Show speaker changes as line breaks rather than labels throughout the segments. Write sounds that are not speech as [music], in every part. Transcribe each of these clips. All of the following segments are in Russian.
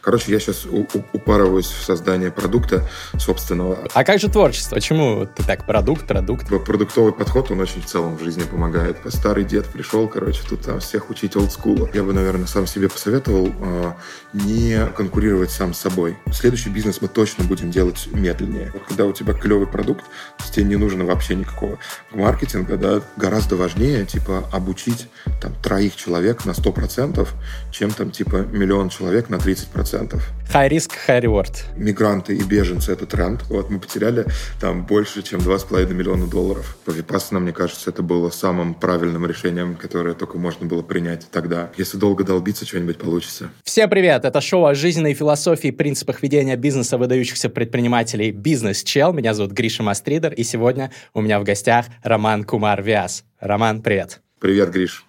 Короче, я сейчас упарываюсь в создание продукта собственного.
А как же творчество? Почему ты так продукт, продукт?
Продуктовый подход, он очень в целом в жизни помогает. Старый дед пришел, короче, тут там всех учить олдскула. Я бы, наверное, сам себе посоветовал э, не конкурировать сам с собой. Следующий бизнес мы точно будем делать медленнее. Когда у тебя клевый продукт, тебе не нужно вообще никакого маркетинга, да, гораздо важнее, типа, обучить там троих человек на 100%, чем там, типа, миллион человек на 30%.
High risk, high reward.
Мигранты и беженцы — это тренд. Вот мы потеряли там больше, чем 2,5 миллиона долларов. По Vipassana, мне кажется, это было самым правильным решением, которое только можно было принять тогда. Если долго долбиться, что-нибудь получится.
Всем привет! Это шоу о жизненной философии и принципах ведения бизнеса выдающихся предпринимателей «Бизнес Чел». Меня зовут Гриша Мастридер, и сегодня у меня в гостях Роман Кумар Вяз. Роман, привет!
Привет, Гриш!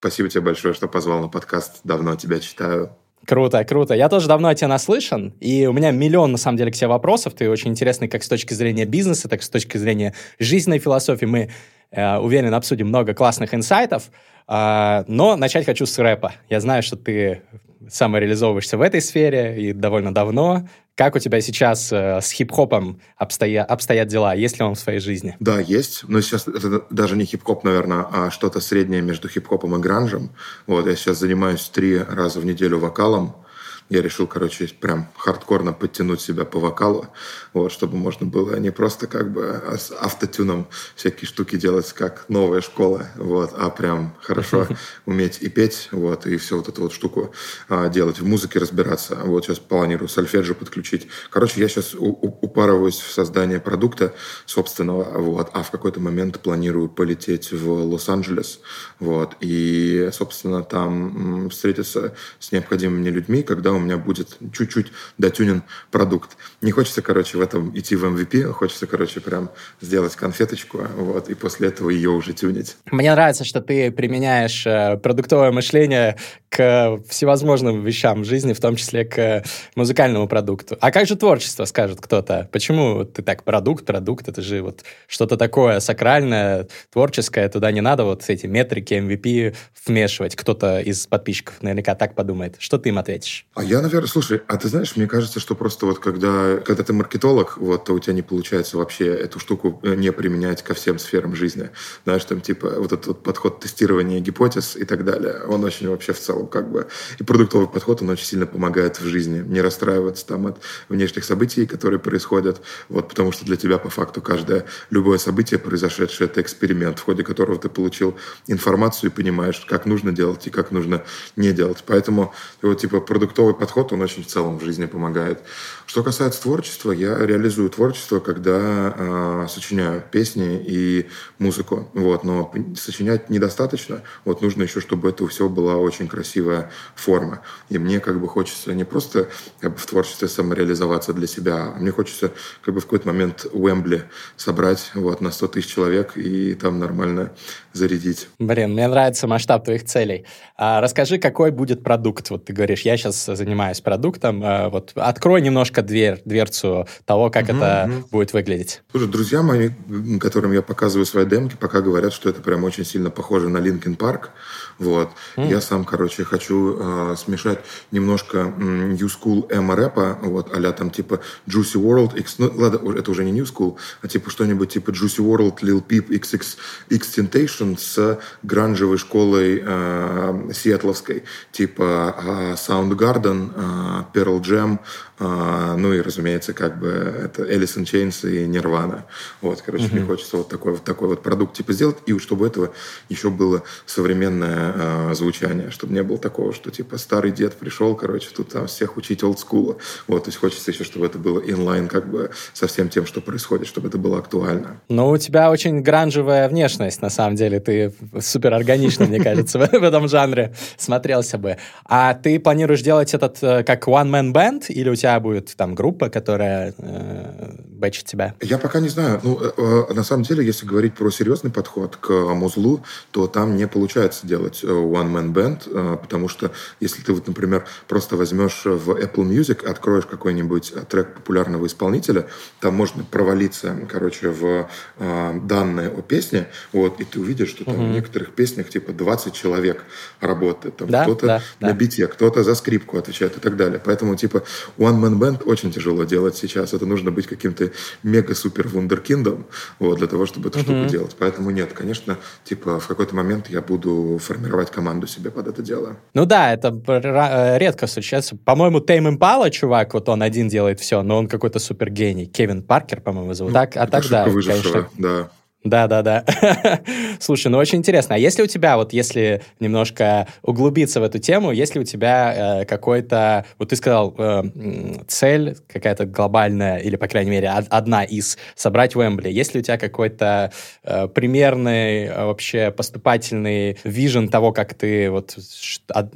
Спасибо тебе большое, что позвал на подкаст. Давно тебя читаю.
Круто, круто. Я тоже давно о тебе наслышан, и у меня миллион, на самом деле, к тебе вопросов. Ты очень интересный как с точки зрения бизнеса, так и с точки зрения жизненной философии. Мы, э, уверен, обсудим много классных инсайтов, э, но начать хочу с рэпа. Я знаю, что ты самореализовываешься в этой сфере и довольно давно. Как у тебя сейчас э, с хип-хопом обстоя... обстоят дела? Есть ли он в своей жизни?
Да, есть. Но сейчас это даже не хип-хоп, наверное, а что-то среднее между хип-хопом и гранжем. Вот, я сейчас занимаюсь три раза в неделю вокалом я решил, короче, прям хардкорно подтянуть себя по вокалу, вот, чтобы можно было не просто как бы с автотюном всякие штуки делать, как новая школа, вот, а прям хорошо [laughs] уметь и петь, вот, и всю вот эту вот штуку а, делать, в музыке разбираться. Вот сейчас планирую сольфеджио подключить. Короче, я сейчас упарываюсь в создание продукта собственного, вот, а в какой-то момент планирую полететь в Лос-Анджелес, вот, и, собственно, там встретиться с необходимыми людьми, когда у меня будет чуть-чуть дотюнен продукт. Не хочется, короче, в этом идти в MVP, хочется, короче, прям сделать конфеточку, вот, и после этого ее уже тюнить.
Мне нравится, что ты применяешь э, продуктовое мышление к всевозможным вещам в жизни, в том числе к музыкальному продукту. А как же творчество, скажет кто-то? Почему ты так продукт, продукт, это же вот что-то такое сакральное, творческое, туда не надо вот эти метрики, MVP вмешивать. Кто-то из подписчиков наверняка так подумает. Что ты им ответишь?
А я, наверное, слушай, а ты знаешь, мне кажется, что просто вот когда, когда ты маркетолог, вот, то у тебя не получается вообще эту штуку э, не применять ко всем сферам жизни. Знаешь, там типа вот этот вот подход тестирования гипотез и так далее, он очень вообще в целом как бы... И продуктовый подход, он очень сильно помогает в жизни. Не расстраиваться там от внешних событий, которые происходят, вот, потому что для тебя по факту каждое, любое событие произошедшее, это эксперимент, в ходе которого ты получил информацию и понимаешь, как нужно делать и как нужно не делать. Поэтому вот типа продуктовый подход, он очень в целом в жизни помогает. Что касается творчества, я реализую творчество, когда э, сочиняю песни и музыку. Вот, но сочинять недостаточно. Вот нужно еще, чтобы это все была очень красивая форма. И мне как бы хочется не просто как бы, в творчестве самореализоваться для себя, а мне хочется как бы в какой-то момент Уэмбли собрать вот, на 100 тысяч человек и там нормально зарядить.
Блин, мне нравится масштаб твоих целей. А, расскажи, какой будет продукт? Вот ты говоришь, я сейчас занимаюсь продуктом. А, вот открой немножко дверь, дверцу того, как угу, это угу. будет выглядеть.
Слушай, друзья мои, которым я показываю свои демки, пока говорят, что это прям очень сильно похоже на Линкен Парк. Вот. Mm. Я сам, короче, хочу э, смешать немножко New School эмо рэпа, вот, а там типа Juicy World, X, ну, ладно, это уже не New School, а типа что-нибудь типа Juicy World, Lil Peep, XX, X Temptation с гранжевой школой э, сиэтловской, типа э, Soundgarden, э, Pearl Jam, э, ну и, разумеется, как бы это Alice in Chains и Nirvana. Вот, короче, mm-hmm. мне хочется вот такой, вот такой вот продукт типа сделать, и чтобы этого еще было современное э, звучание, чтобы не было такого, что типа старый дед пришел, короче, тут там всех учить олдскула. Вот, то есть хочется еще, чтобы это было инлайн как бы со всем тем, что происходит, чтобы это было актуально.
Ну, у тебя очень гранжевая внешность, на самом деле. Ты супер органично, мне кажется, в этом жанре смотрелся бы. А ты планируешь делать этот э, как one-man band, или у тебя будет там группа, которая э, бэчит тебя?
Я пока не знаю. Ну, э, э, на самом деле, если говорить про серьезный подход к музлу, то там не получается делать э, one-man band, э, потому что если ты вот, например, просто возьмешь в Apple Music, откроешь какой-нибудь трек популярного исполнителя, там можно провалиться, короче, в э, данные о песне, вот, и ты увидишь, что там угу. в некоторых песнях типа 20 человек работает, там да, кто-то да, на да. бите, кто-то за скрипку отвечает и так далее. Поэтому типа One Man Band очень тяжело делать сейчас. Это нужно быть каким-то мега-супер вундеркиндом, вот, для того, чтобы эту угу. штуку делать. Поэтому нет, конечно, типа в какой-то момент я буду формировать команду себе под это дело.
Ну да, это э, редко случается. По-моему, Тейм Импала, чувак, вот он один делает все, но он какой-то супер гений. Кевин Паркер, по-моему, зовут. Ну, так, а так да, конечно.
Да.
Да, да, да. Слушай, ну очень интересно. А если у тебя, вот если немножко углубиться в эту тему, если у тебя э, какой-то, вот ты сказал, э, цель какая-то глобальная, или, по крайней мере, одна из, собрать Уэмбли, если у тебя какой-то э, примерный э, вообще поступательный вижен того, как ты вот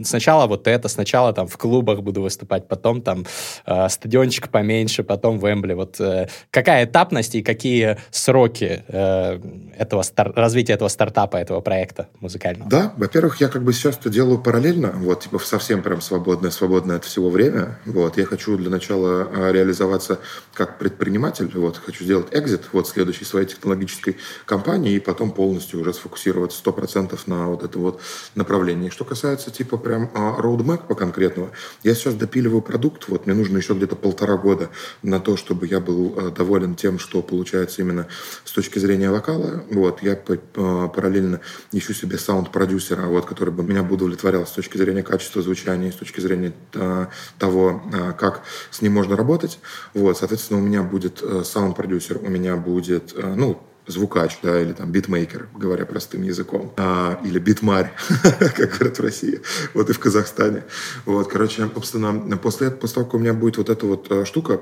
сначала вот это, сначала там в клубах буду выступать, потом там э, стадиончик поменьше, потом Уэмбли, вот э, какая этапность и какие сроки э, этого стар- развития этого стартапа, этого проекта музыкального?
Да, во-первых, я как бы сейчас это делаю параллельно, вот, типа совсем прям свободное, свободное от всего время, вот, я хочу для начала а, реализоваться как предприниматель, вот, хочу сделать экзит, вот, следующей своей технологической компании, и потом полностью уже сфокусироваться 100% на вот это вот направлении. Что касается, типа, прям роудмэпа конкретного, я сейчас допиливаю продукт, вот, мне нужно еще где-то полтора года на то, чтобы я был а, доволен тем, что получается именно с точки зрения вокала. Вот, я параллельно ищу себе саунд-продюсера, вот, который бы меня бы удовлетворял с точки зрения качества звучания, с точки зрения а, того, а, как с ним можно работать. Вот, соответственно, у меня будет э, саунд-продюсер, у меня будет, э, ну, звукач, да, или там битмейкер, говоря простым языком, а, или битмарь, [laughs] как говорят в России, вот и в Казахстане. Вот, короче, собственно, после, после того, как у меня будет вот эта вот э, штука,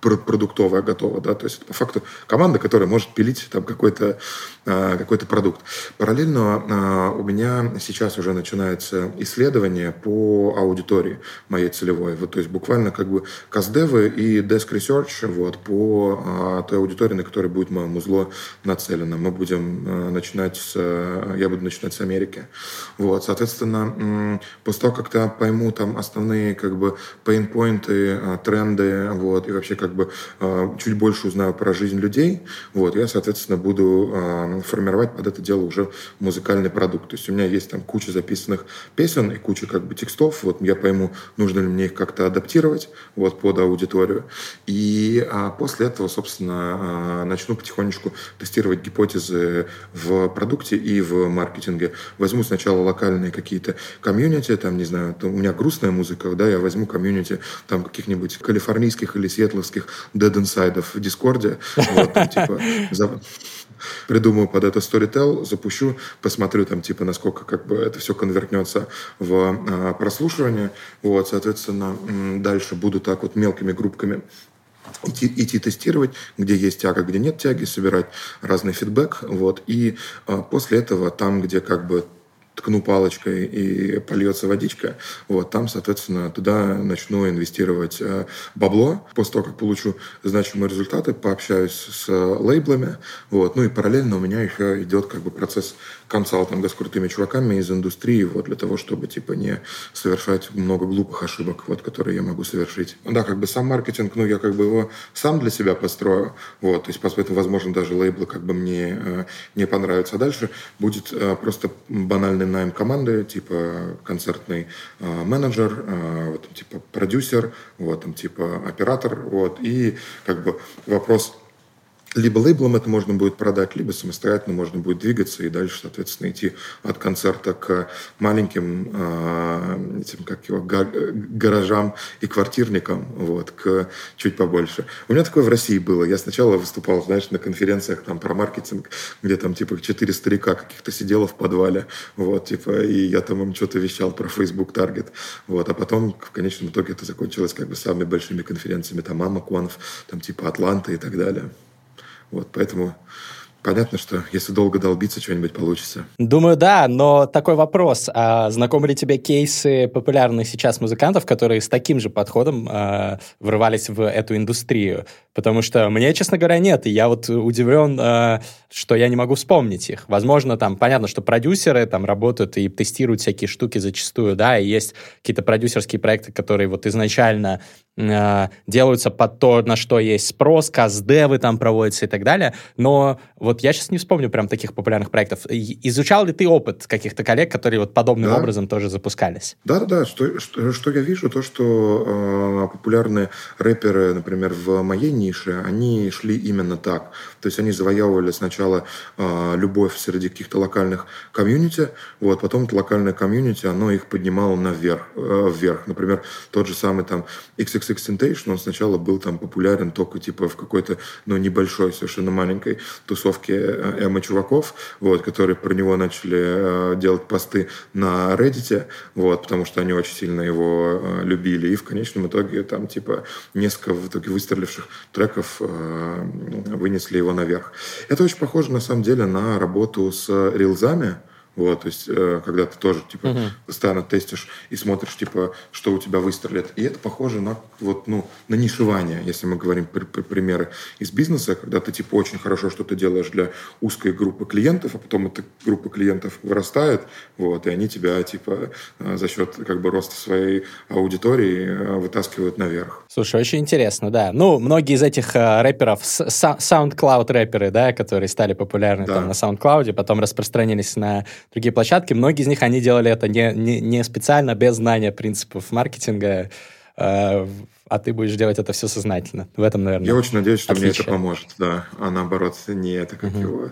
продуктовая готова, да, то есть по факту команда, которая может пилить там какой-то а, какой-то продукт. Параллельно а, у меня сейчас уже начинается исследование по аудитории моей целевой, вот, то есть буквально как бы каздевы и desk research вот, по а, той аудитории, на которой будет мое музло нацелено. Мы будем начинать с, я буду начинать с Америки. Вот, соответственно, после того, как я пойму там основные как бы pain-поинты, тренды, вот, и вообще как как бы а, чуть больше узнаю про жизнь людей, вот, я, соответственно, буду а, формировать под это дело уже музыкальный продукт. То есть у меня есть там куча записанных песен и куча как бы текстов, вот я пойму, нужно ли мне их как-то адаптировать вот под аудиторию. И а, после этого, собственно, начну потихонечку тестировать гипотезы в продукте и в маркетинге. Возьму сначала локальные какие-то комьюнити, там, не знаю, у меня грустная музыка, да, я возьму комьюнити там каких-нибудь калифорнийских или сиэтловских всяких dead inside в Дискорде. Вот, типа, за... придумаю под это Storytel, запущу, посмотрю там, типа, насколько как бы это все конвертнется в а, прослушивание. Вот, соответственно, дальше буду так вот мелкими группками идти, идти тестировать, где есть тяга, где нет тяги, собирать разный фидбэк, вот, и а, после этого там, где как бы ткну палочкой и польется водичка, вот, там, соответственно, туда начну инвестировать э, бабло. После того, как получу значимые результаты, пообщаюсь с лейблами, вот, ну и параллельно у меня еще идет как бы процесс консалтинга с крутыми чуваками из индустрии, вот, для того, чтобы, типа, не совершать много глупых ошибок, вот, которые я могу совершить. Да, как бы сам маркетинг, ну, я как бы его сам для себя построю, вот, то есть, поэтому, возможно, даже лейблы как бы мне э, не понравятся. А дальше будет э, просто банальный найм команды, типа концертный э, менеджер, э, вот, типа продюсер, вот, там, типа оператор, вот, и как бы вопрос либо лейблом это можно будет продать, либо самостоятельно можно будет двигаться и дальше, соответственно, идти от концерта к маленьким э, этим, как его, гаражам и квартирникам, вот, к чуть побольше. У меня такое в России было. Я сначала выступал, знаешь, на конференциях там про маркетинг, где там типа четыре старика каких-то сидело в подвале, вот, типа, и я там им что-то вещал про Facebook Target, вот, а потом в конечном итоге это закончилось как бы самыми большими конференциями, там, Мама Конф, там, типа, Атланта и так далее. Вот, поэтому Понятно, что если долго долбиться, что-нибудь получится.
Думаю, да, но такой вопрос. А знакомы ли тебе кейсы популярных сейчас музыкантов, которые с таким же подходом э, врывались в эту индустрию? Потому что мне, честно говоря, нет. И я вот удивлен, э, что я не могу вспомнить их. Возможно, там, понятно, что продюсеры там работают и тестируют всякие штуки зачастую, да, и есть какие-то продюсерские проекты, которые вот изначально э, делаются под то, на что есть спрос, каздевы там проводятся и так далее. Но вот я сейчас не вспомню прям таких популярных проектов. Изучал ли ты опыт каких-то коллег, которые вот подобным да. образом тоже запускались?
Да-да-да. Что, что, что я вижу, то, что э, популярные рэперы, например, в моей нише, они шли именно так. То есть они завоевывали сначала э, любовь среди каких-то локальных комьюнити, вот, потом это локальное комьюнити, оно их поднимало наверх, э, вверх. Например, тот же самый там XXX Temptation, он сначала был там популярен только типа в какой-то, ну, небольшой, совершенно маленькой тусовке э, эмо-чуваков, вот, которые про него начали э, делать посты на Reddit, вот, потому что они очень сильно его э, любили. И в конечном итоге там типа несколько в итоге выстреливших треков вынесли его наверх. Это очень похоже на самом деле на работу с рилзами, вот, то есть, э, когда ты тоже, типа, uh-huh. постоянно тестишь и смотришь, типа, что у тебя выстрелит. И это похоже на, вот, ну, на нишевание, если мы говорим при, при, примеры из бизнеса, когда ты, типа, очень хорошо что-то делаешь для узкой группы клиентов, а потом эта группа клиентов вырастает, вот, и они тебя, типа, э, за счет, как бы, роста своей аудитории э, вытаскивают наверх.
Слушай, очень интересно, да. Ну, многие из этих э, рэперов, SoundCloud рэперы, да, которые стали популярны да. там на SoundCloud, потом распространились на другие площадки. Многие из них, они делали это не, не, не специально, без знания принципов маркетинга, э, а ты будешь делать это все сознательно. В этом, наверное,
Я очень надеюсь, что отличие. мне это поможет, да. А наоборот, не это как угу. его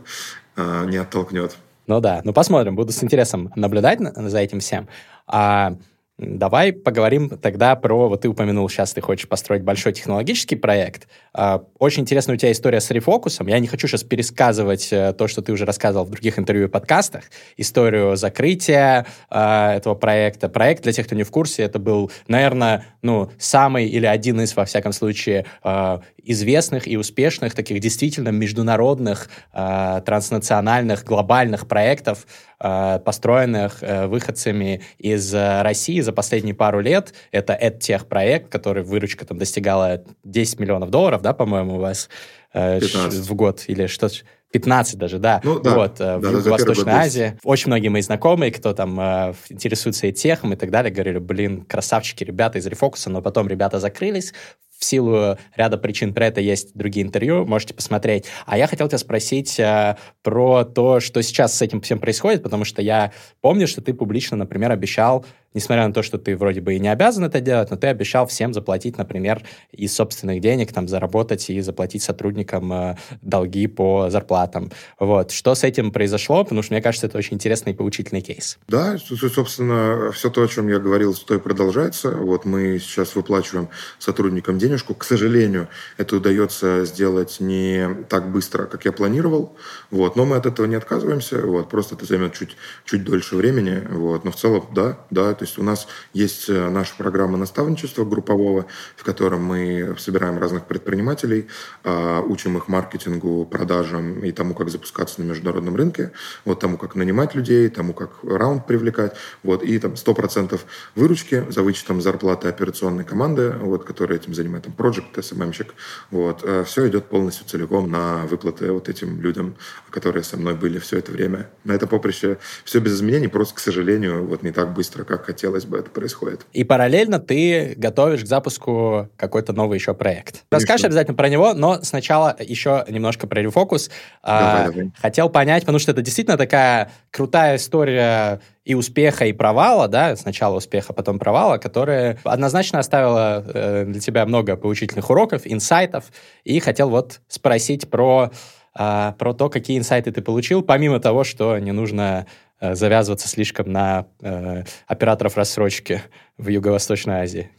а, не оттолкнет.
Ну да, ну посмотрим, буду с интересом наблюдать за этим всем. А Давай поговорим тогда про, вот ты упомянул, сейчас ты хочешь построить большой технологический проект. А, очень интересная у тебя история с рефокусом. Я не хочу сейчас пересказывать э, то, что ты уже рассказывал в других интервью и подкастах. Историю закрытия а, этого проекта. Проект, для тех, кто не в курсе, это был, наверное, ну, самый или один из, во всяком случае, а, известных и успешных, таких действительно международных, транснациональных, глобальных проектов, построенных э, выходцами из э, России за последние пару лет. Это EdTech проект, который выручка там достигала 10 миллионов долларов, да, по-моему, у вас 15. в год или что 15 даже, да. Ну, да. Вот, да, в Юго-Восточной Азии. Очень многие мои знакомые, кто там э, интересуется и техом и так далее, говорили, блин, красавчики ребята из Рефокуса, но потом ребята закрылись, в силу ряда причин про это есть другие интервью, можете посмотреть. А я хотел тебя спросить э, про то, что сейчас с этим всем происходит, потому что я помню, что ты публично, например, обещал несмотря на то, что ты вроде бы и не обязан это делать, но ты обещал всем заплатить, например, из собственных денег, там, заработать и заплатить сотрудникам э, долги по зарплатам. Вот. Что с этим произошло? Потому что, мне кажется, это очень интересный и поучительный кейс.
Да, собственно, все то, о чем я говорил, то и продолжается. Вот мы сейчас выплачиваем сотрудникам денежку. К сожалению, это удается сделать не так быстро, как я планировал. Вот. Но мы от этого не отказываемся. Вот. Просто это займет чуть, чуть дольше времени. Вот. Но в целом, да, да, то есть у нас есть э, наша программа наставничества группового, в котором мы собираем разных предпринимателей, а, учим их маркетингу, продажам и тому, как запускаться на международном рынке, вот тому, как нанимать людей, тому, как раунд привлекать, вот, и там 100% выручки за вычетом зарплаты операционной команды, вот, которая этим занимается, там, project, SMM-щик, вот, э, все идет полностью целиком на выплаты вот этим людям, которые со мной были все это время. На это поприще все без изменений, просто, к сожалению, вот не так быстро, как хотелось бы, это происходит.
И параллельно ты готовишь к запуску какой-то новый еще проект. Расскажешь обязательно про него, но сначала еще немножко про рефокус. Давай, а, давай. Хотел понять, потому что это действительно такая крутая история и успеха, и провала, да, сначала успеха, потом провала, которая однозначно оставила э, для тебя много поучительных уроков, инсайтов, и хотел вот спросить про, э, про то, какие инсайты ты получил, помимо того, что не нужно Э, завязываться слишком на э, операторов рассрочки в Юго-Восточной Азии,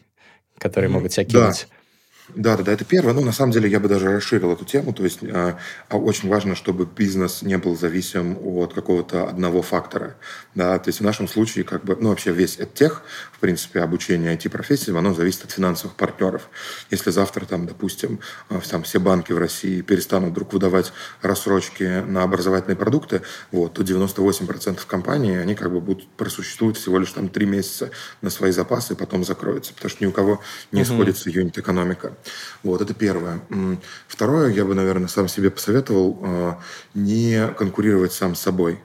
которые могут себя кинуть.
Да. Да, да, да, это первое. Ну, на самом деле, я бы даже расширил эту тему. То есть, э, очень важно, чтобы бизнес не был зависим от какого-то одного фактора. Да, то есть, в нашем случае, как бы, ну, вообще весь тех, в принципе, обучение IT-профессиям, оно зависит от финансовых партнеров. Если завтра, там, допустим, э, там, все банки в России перестанут вдруг выдавать рассрочки на образовательные продукты, вот, то 98% компаний, они как бы будут просуществовать всего лишь там три месяца на свои запасы, и потом закроются, потому что ни у кого не угу. сходится юнит-экономика. Вот, это первое. Второе, я бы, наверное, сам себе посоветовал э, не конкурировать сам с собой.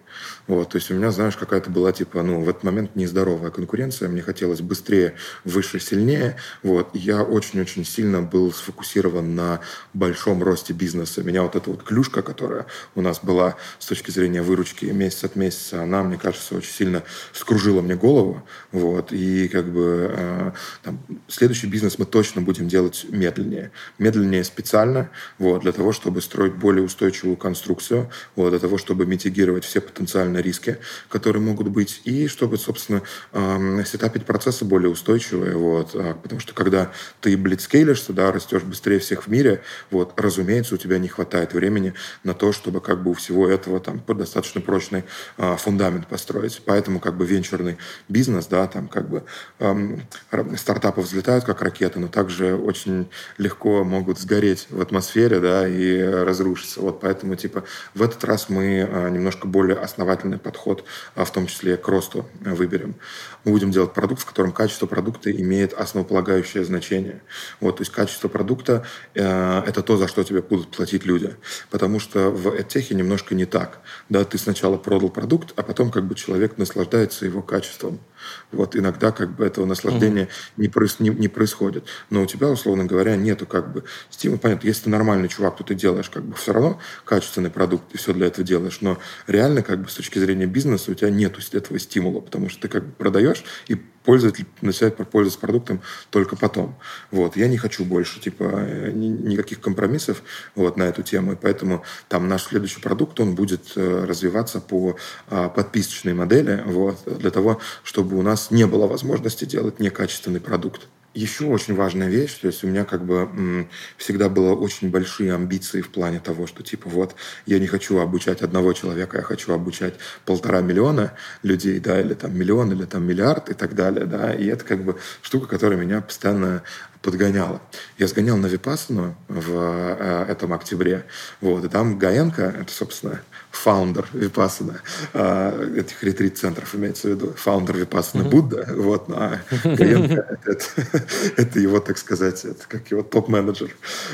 Вот, то есть у меня, знаешь, какая-то была, типа, ну, в этот момент нездоровая конкуренция, мне хотелось быстрее, выше, сильнее, вот, я очень-очень сильно был сфокусирован на большом росте бизнеса. Меня вот эта вот клюшка, которая у нас была с точки зрения выручки месяц от месяца, она, мне кажется, очень сильно скружила мне голову, вот, и как бы э, там, следующий бизнес мы точно будем делать медленнее. Медленнее специально, вот, для того, чтобы строить более устойчивую конструкцию, вот, для того, чтобы митигировать все потенциальные на риски, которые могут быть, и чтобы, собственно, сетапить процессы более устойчивые, вот, а, потому что когда ты блицкейлишься, да, растешь быстрее всех в мире, вот, разумеется, у тебя не хватает времени на то, чтобы как бы у всего этого там достаточно прочный а, фундамент построить. Поэтому как бы венчурный бизнес, да, там как бы стартапы взлетают как ракеты, но также очень легко могут сгореть в атмосфере, да, и разрушиться. Вот поэтому, типа, в этот раз мы а, немножко более основательно познавательный подход, а в том числе к росту выберем. Мы будем делать продукт, в котором качество продукта имеет основополагающее значение. Вот, то есть качество продукта э, – это то, за что тебе будут платить люди. Потому что в EdTech немножко не так. Да, ты сначала продал продукт, а потом как бы человек наслаждается его качеством. Вот иногда как бы этого наслаждения mm-hmm. не, проис, не, не происходит. Но у тебя, условно говоря, нету как бы стимула. Понятно, если ты нормальный чувак, то ты делаешь как бы все равно качественный продукт, и все для этого делаешь. Но реально как бы с точки зрения бизнеса у тебя нету этого стимула, потому что ты как бы продаешь, и пользователь начинает пользоваться продуктом только потом. Вот. Я не хочу больше типа э, ни, никаких компромиссов вот, на эту тему, и поэтому там наш следующий продукт, он будет э, развиваться по э, подписочной модели, вот, для того, чтобы у нас не было возможности делать некачественный продукт. Еще очень важная вещь, то есть у меня как бы всегда было очень большие амбиции в плане того, что типа вот я не хочу обучать одного человека, я хочу обучать полтора миллиона людей, да, или там миллион, или там миллиард и так далее, да, и это как бы штука, которая меня постоянно подгоняла. Я сгонял на Випассану в э, этом октябре, вот, и там Гаенко, это, собственно, фаундер Випассана, э, этих ретрит-центров имеется в виду, фаундер Випассана mm-hmm. Будда, вот, а Гаенко это, [laughs] это его, так сказать, это как его топ-менеджер,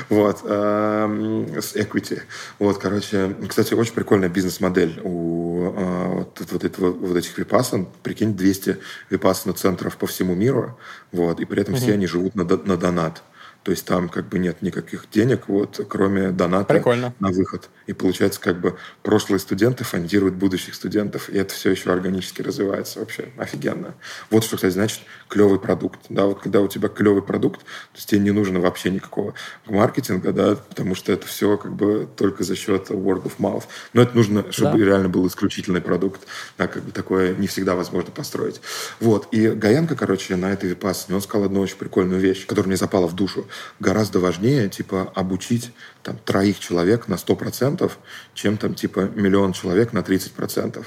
вот, э, с equity. Вот, короче, кстати, очень прикольная бизнес-модель у э, вот, вот, этого, вот этих Випассан, прикинь, 200 Випассана-центров по всему миру, вот, и при этом mm-hmm. все они живут на, на донат. То есть там как бы нет никаких денег, вот, кроме доната
Прикольно.
на выход. И получается, как бы прошлые студенты фондируют будущих студентов, и это все еще органически развивается вообще. Офигенно. Вот что, кстати, значит клевый продукт. Да, вот когда у тебя клевый продукт, то есть тебе не нужно вообще никакого маркетинга, да, потому что это все как бы только за счет word of mouth. Но это нужно, чтобы да. реально был исключительный продукт. Да, как бы такое не всегда возможно построить. Вот. И Гаянка, короче, на этой випассане, он сказал одну очень прикольную вещь, которая мне запала в душу гораздо важнее, типа, обучить там, троих человек на 100%, чем там, типа, миллион человек на 30%.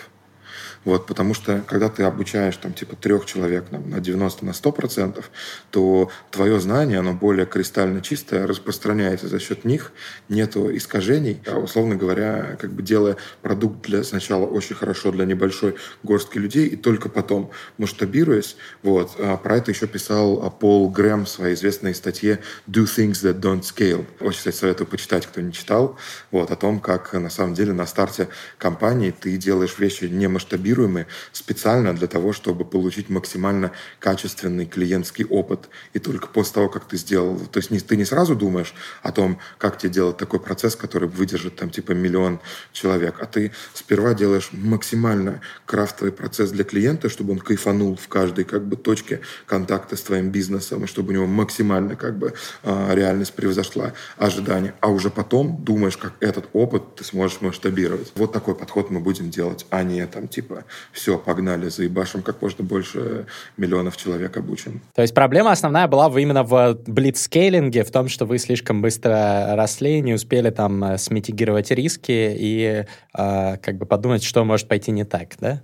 Вот, потому что, когда ты обучаешь там, типа, трех человек там, на 90, на 100 процентов, то твое знание, оно более кристально чистое, распространяется за счет них, нету искажений. А, условно говоря, как бы делая продукт для сначала очень хорошо для небольшой горстки людей, и только потом масштабируясь, вот, а про это еще писал а, Пол Грэм в своей известной статье «Do things that don't scale». Очень, кстати, советую почитать, кто не читал, вот, о том, как на самом деле на старте компании ты делаешь вещи не масштабируемые, масштабируемые специально для того, чтобы получить максимально качественный клиентский опыт. И только после того, как ты сделал... То есть не, ты не сразу думаешь о том, как тебе делать такой процесс, который выдержит там типа миллион человек, а ты сперва делаешь максимально крафтовый процесс для клиента, чтобы он кайфанул в каждой как бы точке контакта с твоим бизнесом, и чтобы у него максимально как бы а, реальность превзошла ожидания. А уже потом думаешь, как этот опыт ты сможешь масштабировать. Вот такой подход мы будем делать, а не там типа все, погнали, заебашим как можно больше миллионов человек обучим.
То есть проблема основная была именно в блицскейлинге, в том, что вы слишком быстро росли, не успели там э, смитигировать риски и э, как бы подумать, что может пойти не так, да?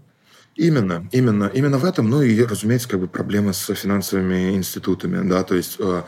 Именно, именно, именно в этом, ну и, разумеется, как бы проблемы с финансовыми институтами, да, то есть э,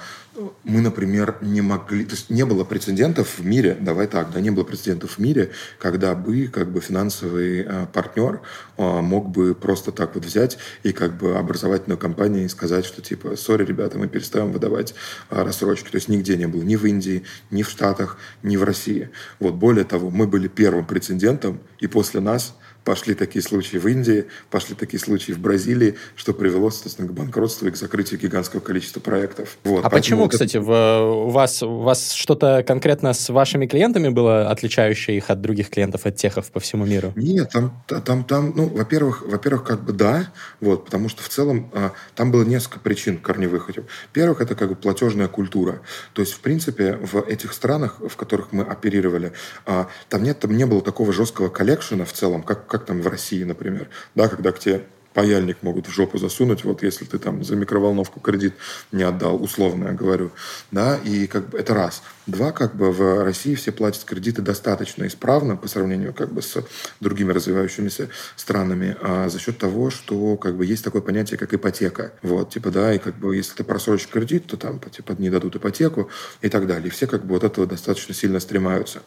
мы, например, не могли, то есть не было прецедентов в мире, давай так, да, не было прецедентов в мире, когда бы как бы финансовый э, партнер э, мог бы просто так вот взять и как бы образовательную компанию и сказать, что типа, сори, ребята, мы перестаем выдавать э, рассрочки. То есть нигде не было, ни в Индии, ни в Штатах, ни в России. Вот более того, мы были первым прецедентом, и после нас Пошли такие случаи в Индии, пошли такие случаи в Бразилии, что привело, соответственно, к банкротству и к закрытию гигантского количества проектов.
Вот, а почему, это... кстати, в, у, вас, у вас что-то конкретно с вашими клиентами было, отличающее их от других клиентов, от техов по всему миру?
Нет, там, там, там ну, во-первых, во-первых, как бы да, вот, потому что в целом а, там было несколько причин корневых этим. Первых, это как бы платежная культура. То есть, в принципе, в этих странах, в которых мы оперировали, а, там, нет, там не было такого жесткого коллекшена в целом, как как там в России, например, да, когда к тебе паяльник могут в жопу засунуть, вот если ты там за микроволновку кредит не отдал, условно я говорю, да, и как бы это раз. Два, как бы в России все платят кредиты достаточно исправно по сравнению как бы с другими развивающимися странами, а за счет того, что как бы есть такое понятие, как ипотека. Вот, типа, да, и как бы если ты просрочишь кредит, то там типа не дадут ипотеку и так далее. И все как бы вот этого достаточно сильно стремаются.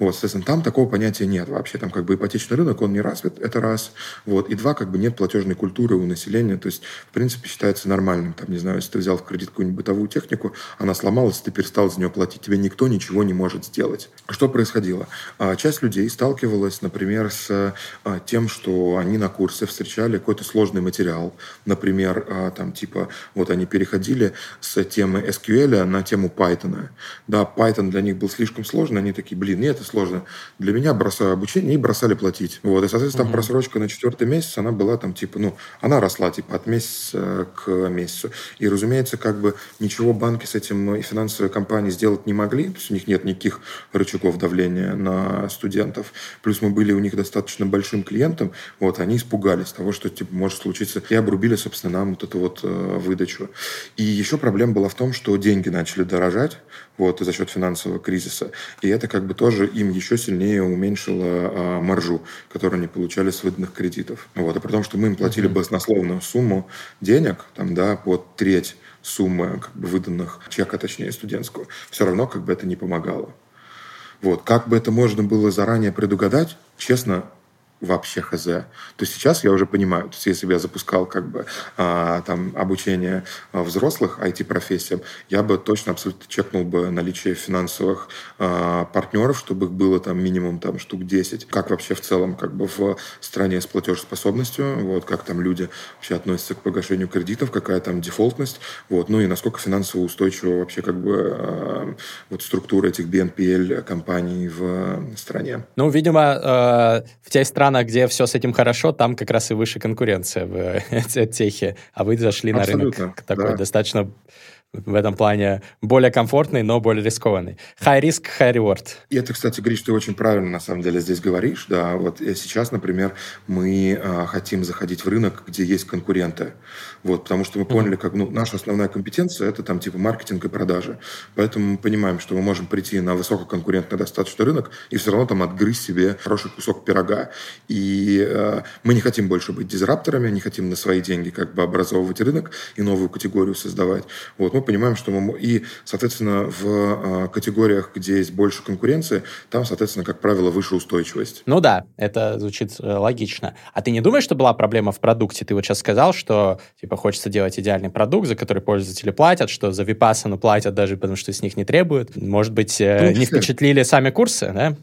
Вот, соответственно, там такого понятия нет вообще. Там как бы ипотечный рынок, он не развит, это раз. Вот, и два, как бы нет платежной культуры у населения. То есть, в принципе, считается нормальным. Там, не знаю, если ты взял в кредит какую-нибудь бытовую технику, она сломалась, ты перестал за нее платить, тебе тебе никто ничего не может сделать. Что происходило? А, часть людей сталкивалась, например, с а, тем, что они на курсе встречали какой-то сложный материал. Например, а, там типа вот они переходили с темы SQL на тему Python. Да, Python для них был слишком сложный, они такие, блин, нет, это сложно. Для меня бросаю обучение и бросали платить. Вот, и, соответственно, там просрочка на четвертый месяц, она была там типа, ну, она росла типа от месяца к месяцу. И, разумеется, как бы ничего банки с этим и финансовые компании сделать не могли, могли, то есть у них нет никаких рычагов давления на студентов. Плюс мы были у них достаточно большим клиентом, вот, они испугались того, что типа, может случиться, и обрубили, собственно, нам вот эту вот э, выдачу. И еще проблема была в том, что деньги начали дорожать, вот, за счет финансового кризиса. И это как бы тоже им еще сильнее уменьшило а, маржу, которую они получали с выданных кредитов. Вот. А при том, что мы им платили mm-hmm. баснословную сумму денег, там, да, под треть суммы как бы, выданных чека, точнее, студентского, все равно как бы это не помогало. Вот. Как бы это можно было заранее предугадать, честно, вообще хз. То сейчас я уже понимаю, то есть если бы я запускал как бы а, там обучение а, взрослых IT-профессиям, я бы точно абсолютно чекнул бы наличие финансовых а, партнеров, чтобы их было там минимум там штук 10. Как вообще в целом как бы в стране с платежеспособностью, вот как там люди вообще относятся к погашению кредитов, какая там дефолтность, вот, ну и насколько финансово устойчива вообще как бы а, вот структура этих BNPL компаний в стране.
Ну, видимо, э, в странах странах, где все с этим хорошо, там как раз и выше конкуренция в [laughs] техе, а вы зашли Абсолютно, на рынок такой да. достаточно в этом плане более комфортный, но более рискованный. High risk, high reward.
И это, кстати, Гриш, ты очень правильно на самом деле здесь говоришь. Да, вот сейчас, например, мы э, хотим заходить в рынок, где есть конкуренты. Вот, потому что мы поняли, как ну, наша основная компетенция это там типа маркетинг и продажи. Поэтому мы понимаем, что мы можем прийти на высококонкурентный достаточно рынок и все равно там отгрызть себе хороший кусок пирога. И э, мы не хотим больше быть дизрапторами, не хотим на свои деньги как бы образовывать рынок и новую категорию создавать. Вот, мы понимаем, что мы... И, соответственно, в э, категориях, где есть больше конкуренции, там, соответственно, как правило, выше устойчивость.
Ну да, это звучит э, логично. А ты не думаешь, что была проблема в продукте? Ты вот сейчас сказал, что типа хочется делать идеальный продукт, за который пользователи платят, что за Vipassana платят даже потому, что с них не требуют. Может быть, э, ну, не впечатлили сами курсы, да?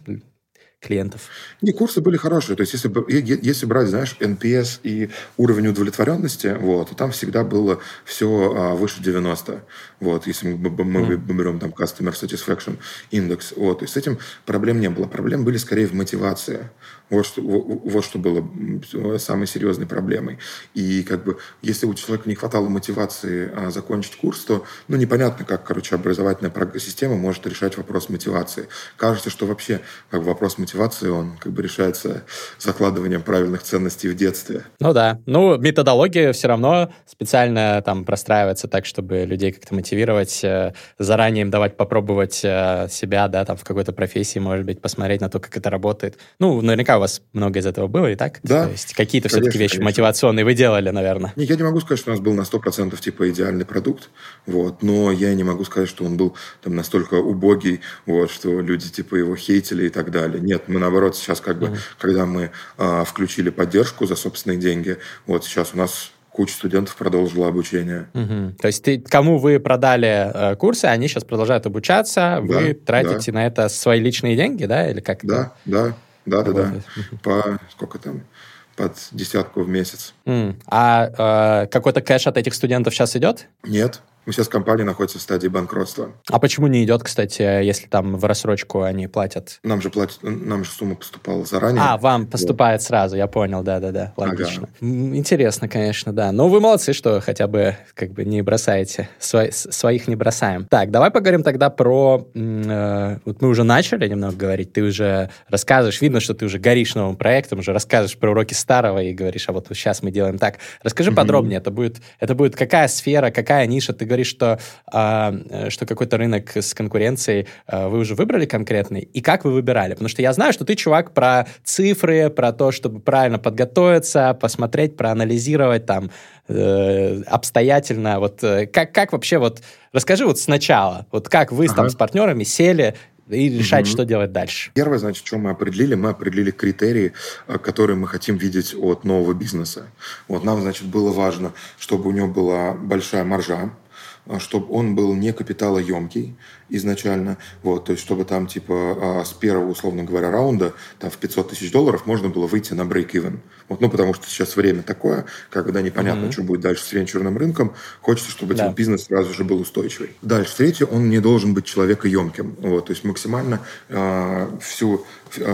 Клиентов?
Не, курсы были хорошие. То есть, если, если брать, знаешь, NPS и уровень удовлетворенности, вот, то там всегда было все а, выше 90. Вот, если мы, мы, mm. берем там Customer Satisfaction Index. Вот, то есть с этим проблем не было. Проблемы были скорее в мотивации. Вот что, вот что было самой серьезной проблемой. И как бы, если у человека не хватало мотивации а, закончить курс, то ну, непонятно, как, короче, образовательная система может решать вопрос мотивации. Кажется, что вообще как бы, вопрос мотивации, он как бы решается закладыванием правильных ценностей в детстве.
Ну да. Ну, методология все равно специально там простраивается так, чтобы людей как-то мотивировать, э, заранее им давать попробовать э, себя, да, там в какой-то профессии, может быть, посмотреть на то, как это работает. Ну, наверняка вас много из этого было и так?
Да.
То есть какие-то все-таки вещи конечно. мотивационные вы делали, наверное?
Не, я не могу сказать, что у нас был на 100% типа идеальный продукт, вот, но я не могу сказать, что он был там настолько убогий, вот, что люди типа его хейтили и так далее. Нет, мы наоборот сейчас как бы, mm-hmm. когда мы а, включили поддержку за собственные деньги, вот сейчас у нас куча студентов продолжила обучение.
Угу. То есть ты, кому вы продали э, курсы, они сейчас продолжают обучаться, да, вы тратите да. на это свои личные деньги, да, или как?
Да, да, да, да, да. По сколько там? Под десятку в месяц.
Mm. А э, какой-то кэш от этих студентов сейчас идет?
Нет. Ну, сейчас компания находится в стадии банкротства.
А почему не идет, кстати, если там в рассрочку они платят?
Нам же платят, нам же сумма поступала заранее.
А, вам поступает вот. сразу, я понял, да-да-да, логично. Ага. Интересно, конечно, да. Но вы молодцы, что хотя бы как бы не бросаете, Сво своих не бросаем. Так, давай поговорим тогда про... Э, вот мы уже начали немного говорить, ты уже рассказываешь, видно, что ты уже горишь новым проектом, уже рассказываешь про уроки старого и говоришь, а вот сейчас мы делаем так. Расскажи mm-hmm. подробнее, это будет, это будет какая сфера, какая ниша, ты говоришь, что, э, что какой-то рынок с конкуренцией э, вы уже выбрали конкретный, и как вы выбирали? Потому что я знаю, что ты чувак про цифры, про то, чтобы правильно подготовиться, посмотреть, проанализировать там э, обстоятельно. Вот э, как, как вообще вот... Расскажи вот сначала, вот как вы ага. там с партнерами сели и решать, угу. что делать дальше.
Первое, значит, что мы определили? Мы определили критерии, э, которые мы хотим видеть от нового бизнеса. Вот нам, значит, было важно, чтобы у него была большая маржа, а, чтобы он был не капиталоемкий изначально, вот, то есть чтобы там типа а, с первого, условно говоря, раунда там в 500 тысяч долларов можно было выйти на break-even. Вот, ну, потому что сейчас время такое, когда непонятно, mm-hmm. что будет дальше с венчурным рынком, хочется, чтобы да. типа, бизнес сразу же был устойчивый. Дальше, третье, он не должен быть человекоемким, вот, то есть максимально э, всю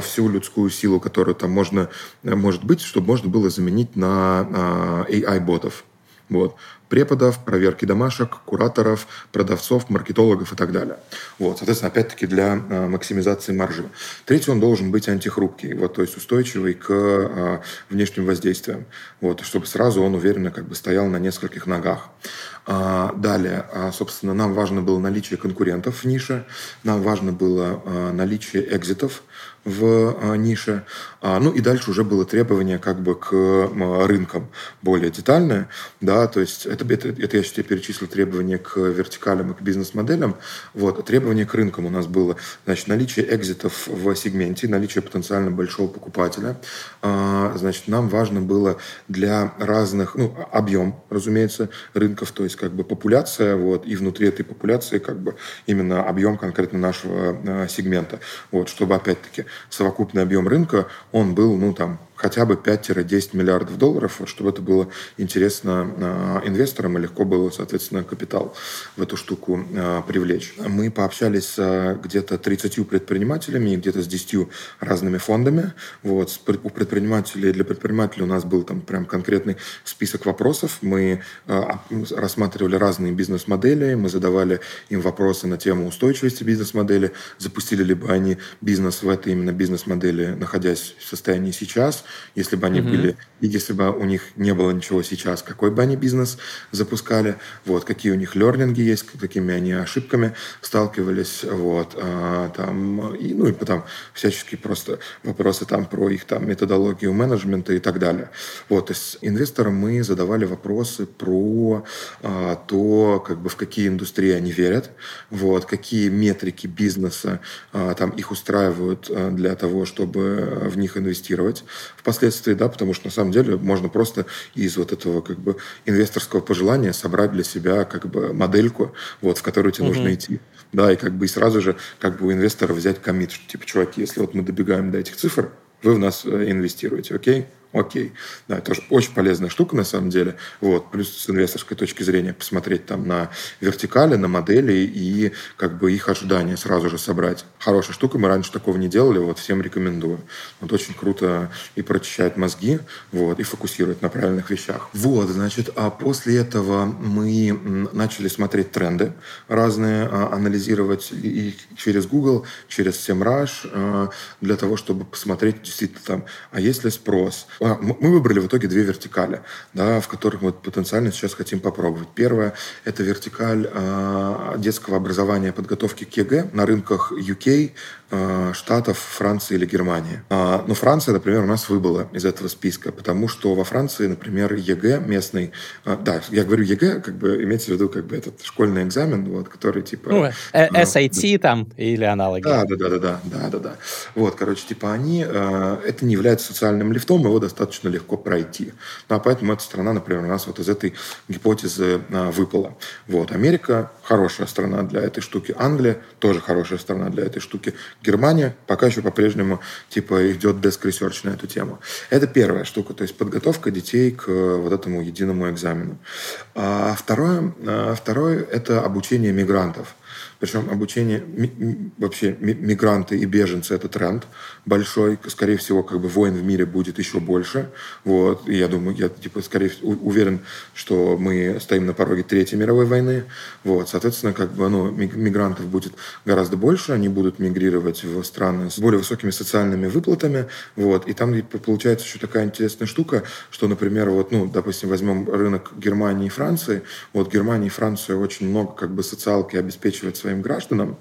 всю людскую силу, которую там можно, может быть, чтобы можно было заменить на AI-ботов. Вот преподов, проверки домашек, кураторов, продавцов, маркетологов и так далее. Вот, соответственно, опять-таки для э, максимизации маржи. Третий, он должен быть антихрупкий, вот, то есть устойчивый к э, внешним воздействиям, вот, чтобы сразу он уверенно как бы стоял на нескольких ногах. А, далее, а, собственно, нам важно было наличие конкурентов в нише, нам важно было а, наличие экзитов, в а, нише. А, ну и дальше уже было требование как бы к рынкам более детальное. Да, то есть это, это, это я тебе перечислил требования к вертикалям и к бизнес-моделям. Вот, требование к рынкам у нас было значит, наличие экзитов в сегменте, наличие потенциально большого покупателя. А, значит, нам важно было для разных, ну, объем, разумеется, рынков, то есть как бы популяция, вот, и внутри этой популяции как бы именно объем конкретно нашего сегмента. Вот, чтобы опять-таки совокупный объем рынка, он был, ну, там, хотя бы 5-10 миллиардов долларов, чтобы это было интересно э, инвесторам и легко было, соответственно, капитал в эту штуку э, привлечь. Мы пообщались с э, где-то 30 предпринимателями и где-то с 10 разными фондами. Вот. У предпринимателей, для предпринимателей у нас был там прям конкретный список вопросов. Мы рассматривали разные бизнес-модели, мы задавали им вопросы на тему устойчивости бизнес-модели, запустили ли бы они бизнес в этой именно бизнес-модели, находясь в состоянии сейчас, если бы они угу. были, и если бы у них не было ничего сейчас, какой бы они бизнес запускали, вот, какие у них лернинги есть, какими они ошибками сталкивались, вот, а, там, и, ну, и потом всяческие просто вопросы там про их там методологию менеджмента и так далее. Вот, то есть инвесторам мы задавали вопросы про а, то, как бы в какие индустрии они верят, вот, какие метрики бизнеса а, там их устраивают а, для того, чтобы в них инвестировать, впоследствии, да, потому что на самом деле можно просто из вот этого как бы инвесторского пожелания собрать для себя как бы модельку, вот, в которую тебе угу. нужно идти. Да, и как бы и сразу же как бы у инвестора взять комит, что типа, чуваки, если вот мы добегаем до этих цифр, вы в нас э, инвестируете, окей? Окей. Да, тоже очень полезная штука на самом деле. Вот. Плюс с инвесторской точки зрения посмотреть там на вертикали, на модели и как бы их ожидания сразу же собрать. Хорошая штука, мы раньше такого не делали, вот всем рекомендую. Вот очень круто и прочищает мозги, вот, и фокусирует на правильных вещах. Вот, значит, а после этого мы начали смотреть тренды разные, а, анализировать их через Google, через SEMrush, а, для того, чтобы посмотреть действительно там, а есть ли спрос, мы выбрали в итоге две вертикали, да, в которых мы потенциально сейчас хотим попробовать. Первая – это вертикаль э, детского образования подготовки к ЕГЭ на рынках UK, штатов Франции или Германии. А, но Франция, например, у нас выбыла из этого списка, потому что во Франции, например, ЕГЭ местный, э, да, я говорю ЕГЭ, как бы имеется в виду как бы этот школьный экзамен, вот, который типа...
Ну, э, SAT а, там или аналоги.
Да, да, да, да, да, да, да, да. Вот, короче, типа они, это не является социальным лифтом, его достаточно легко пройти. Ну, а поэтому эта страна, например, у нас вот из этой гипотезы выпала. Вот, Америка хорошая страна для этой штуки, Англия тоже хорошая страна для этой штуки, Германия пока еще по-прежнему типа идет desk research на эту тему. Это первая штука, то есть подготовка детей к вот этому единому экзамену. А второе, а второе – это обучение мигрантов. Причем обучение вообще мигранты и беженцы – это тренд большой. Скорее всего, как бы войн в мире будет еще больше. Вот. И я думаю, я типа скорее уверен, что мы стоим на пороге Третьей мировой войны. Вот. Соответственно, как бы, ну, мигрантов будет гораздо больше. Они будут мигрировать в страны с более высокими социальными выплатами. Вот. И там получается еще такая интересная штука, что, например, вот, ну, допустим, возьмем рынок Германии и Франции. Вот Германия и Франция очень много как бы социалки обеспечивают свои своим гражданам,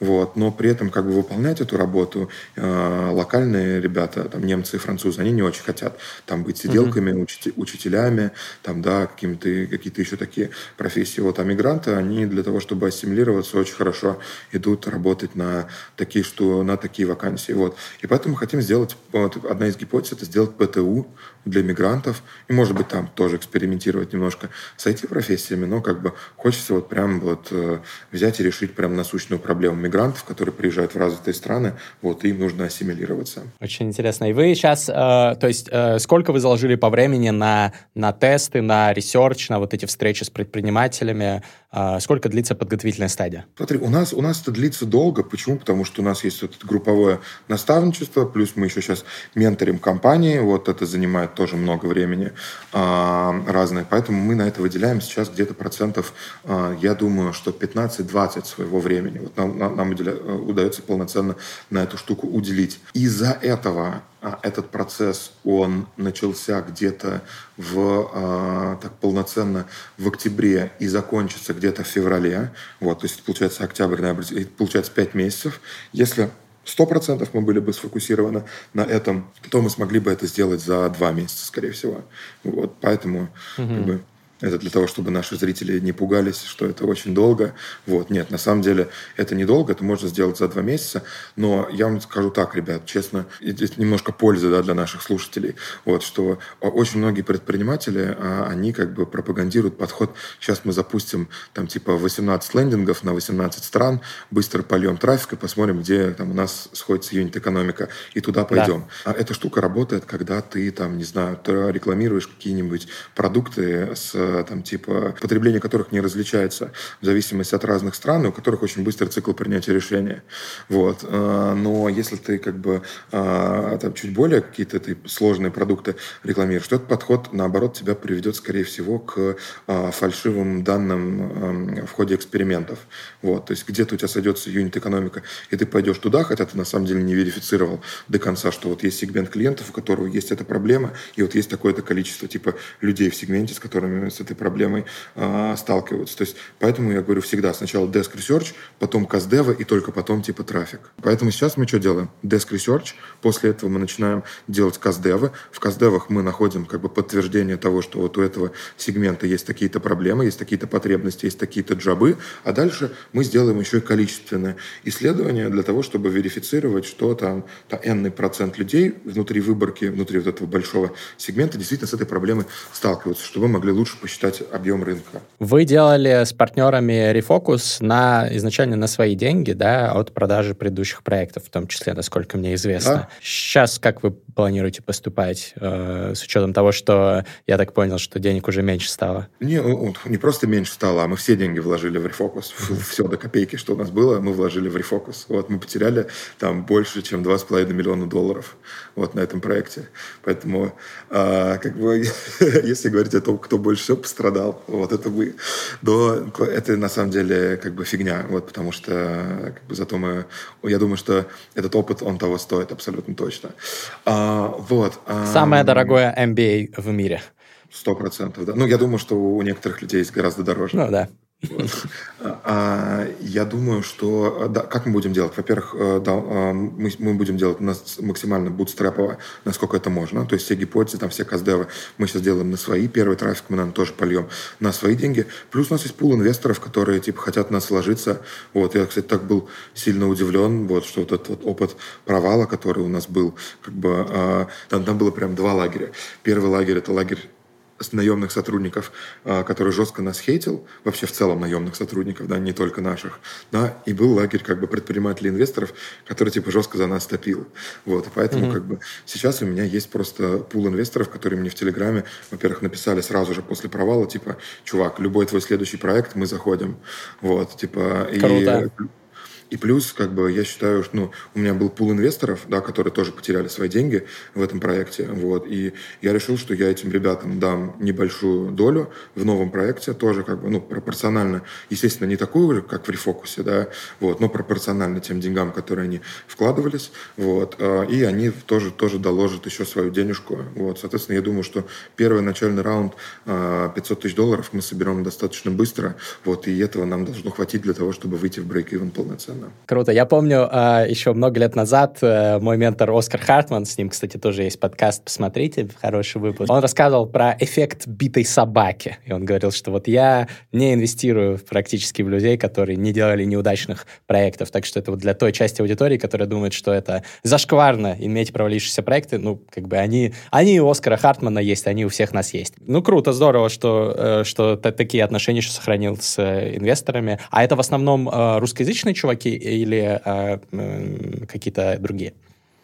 вот, но при этом как бы выполнять эту работу э, локальные ребята, там немцы и французы, они не очень хотят там быть сиделками, mm-hmm. учити- учителями, там, да, какими-то, какие-то еще такие профессии. Вот, а мигранты, они для того, чтобы ассимилироваться, очень хорошо идут работать на такие, что, на такие вакансии. Вот. И поэтому хотим сделать, вот, одна из гипотез, это сделать ПТУ для мигрантов, и, может быть, там тоже экспериментировать немножко с IT-профессиями, но как бы хочется вот прям вот э, взять и решить прям насущную проблему мигрантов, которые приезжают в развитые страны, вот, и им нужно ассимилироваться.
Очень интересно. И вы сейчас, э, то есть, э, сколько вы заложили по времени на, на тесты, на research, на вот эти встречи с предпринимателями? Э, сколько длится подготовительная стадия?
Смотри, у нас, у нас это длится долго. Почему? Потому что у нас есть вот это групповое наставничество, плюс мы еще сейчас менторим компании, вот это занимает тоже много времени э, разное. Поэтому мы на это выделяем сейчас где-то процентов, э, я думаю, что 15-20 своего времени. Вот нам, нам, нам э, удается полноценно на эту штуку уделить. Из-за этого а, этот процесс, он начался где-то в, а, так полноценно в октябре и закончится где-то в феврале. Вот, то есть получается октябрь, ноябрь, получается 5 месяцев. Если сто процентов мы были бы сфокусированы на этом, то мы смогли бы это сделать за два месяца, скорее всего. Вот, поэтому угу. как бы, это для того, чтобы наши зрители не пугались, что это очень долго. Вот. Нет, на самом деле это недолго, это можно сделать за два месяца. Но я вам скажу так, ребят, честно, здесь немножко пользы да, для наших слушателей. Вот, что очень многие предприниматели, а, они как бы пропагандируют подход, сейчас мы запустим там типа 18 лендингов на 18 стран, быстро польем трафик и посмотрим, где там у нас сходится юнит-экономика, и туда пойдем. Да. А эта штука работает, когда ты там, не знаю, рекламируешь какие-нибудь продукты с там, типа, потребление которых не различается в зависимости от разных стран, у которых очень быстрый цикл принятия решения. Вот. А, но если ты как бы а, там, чуть более какие-то ты сложные продукты рекламируешь, то этот подход, наоборот, тебя приведет, скорее всего, к а, фальшивым данным в ходе экспериментов. Вот. То есть где-то у тебя сойдется юнит-экономика, и ты пойдешь туда, хотя ты на самом деле не верифицировал до конца, что вот есть сегмент клиентов, у которого есть эта проблема, и вот есть такое-то количество типа людей в сегменте, с которыми с этой проблемой э, сталкиваются. То есть, поэтому я говорю всегда сначала desk research, потом каздева и только потом типа трафик. Поэтому сейчас мы что делаем? Desk research, после этого мы начинаем делать каздевы. В каздевах мы находим как бы подтверждение того, что вот у этого сегмента есть такие-то проблемы, есть такие-то потребности, есть такие-то джабы, а дальше мы сделаем еще и количественное исследование для того, чтобы верифицировать, что там та n процент людей внутри выборки, внутри вот этого большого сегмента действительно с этой проблемой сталкиваются, чтобы мы могли лучше посчитать посчитать объем рынка.
Вы делали с партнерами рефокус на, изначально на свои деньги, да, от продажи предыдущих проектов, в том числе, насколько мне известно. Да. Сейчас как вы планируете поступать, э, с учетом того, что я так понял, что денег уже меньше стало?
Не, не просто меньше стало, а мы все деньги вложили в рефокус. Все до копейки, что у нас было, мы вложили в рефокус. Вот мы потеряли там больше, чем 2,5 миллиона долларов вот на этом проекте. Поэтому, э, как бы, [laughs] если говорить о том, кто больше всего пострадал, вот это мы, то это на самом деле как бы фигня, вот, потому что как бы, зато мы, я думаю, что этот опыт, он того стоит абсолютно точно. А, вот.
Самое дорогое MBA в мире.
Сто процентов, да. Ну, я думаю, что у некоторых людей есть гораздо дороже.
Ну, да.
А, я думаю, что... Как мы будем делать? Во-первых, э, э, мы, будем делать максимально бутстрэпово, насколько это можно. То есть все гипотезы, там все каздевы мы сейчас делаем на свои. Первый трафик мы, наверное, тоже польем на свои деньги. Плюс у нас есть пул инвесторов, которые, типа, хотят нас сложиться. Вот, я, кстати, так был сильно удивлен, вот, что вот этот вот опыт провала, который у нас был, как бы, э, там, там было прям два лагеря. Первый лагерь — это лагерь наемных сотрудников, а, который жестко нас хейтил, вообще в целом наемных сотрудников, да, не только наших, да, и был лагерь как бы предпринимателей инвесторов, который типа жестко за нас топил, вот, и поэтому mm-hmm. как бы сейчас у меня есть просто пул инвесторов, которые мне в Телеграме, во-первых, написали сразу же после провала, типа, чувак, любой твой следующий проект, мы заходим, вот, типа,
Круто.
и и плюс, как бы, я считаю, что ну, у меня был пул инвесторов, да, которые тоже потеряли свои деньги в этом проекте. Вот, и я решил, что я этим ребятам дам небольшую долю в новом проекте, тоже как бы, ну, пропорционально, естественно, не такую же, как в рефокусе, да, вот, но пропорционально тем деньгам, которые они вкладывались. Вот, а, и они тоже, тоже доложат еще свою денежку. Вот, соответственно, я думаю, что первый начальный раунд 500 а, тысяч долларов мы соберем достаточно быстро. Вот, и этого нам должно хватить для того, чтобы выйти в брейк-ивен полноценно
да. Круто. Я помню, а, еще много лет назад э, мой ментор Оскар Хартман, с ним, кстати, тоже есть подкаст, посмотрите, хороший выпуск. Он рассказывал про эффект битой собаки. И он говорил, что вот я не инвестирую практически в людей, которые не делали неудачных проектов. Так что это вот для той части аудитории, которая думает, что это зашкварно иметь провалившиеся проекты, ну, как бы они, они у Оскара Хартмана есть, они у всех нас есть. Ну, круто, здорово, что, э, что такие отношения еще сохранил с э, инвесторами. А это в основном русскоязычные чуваки или э, какие-то другие?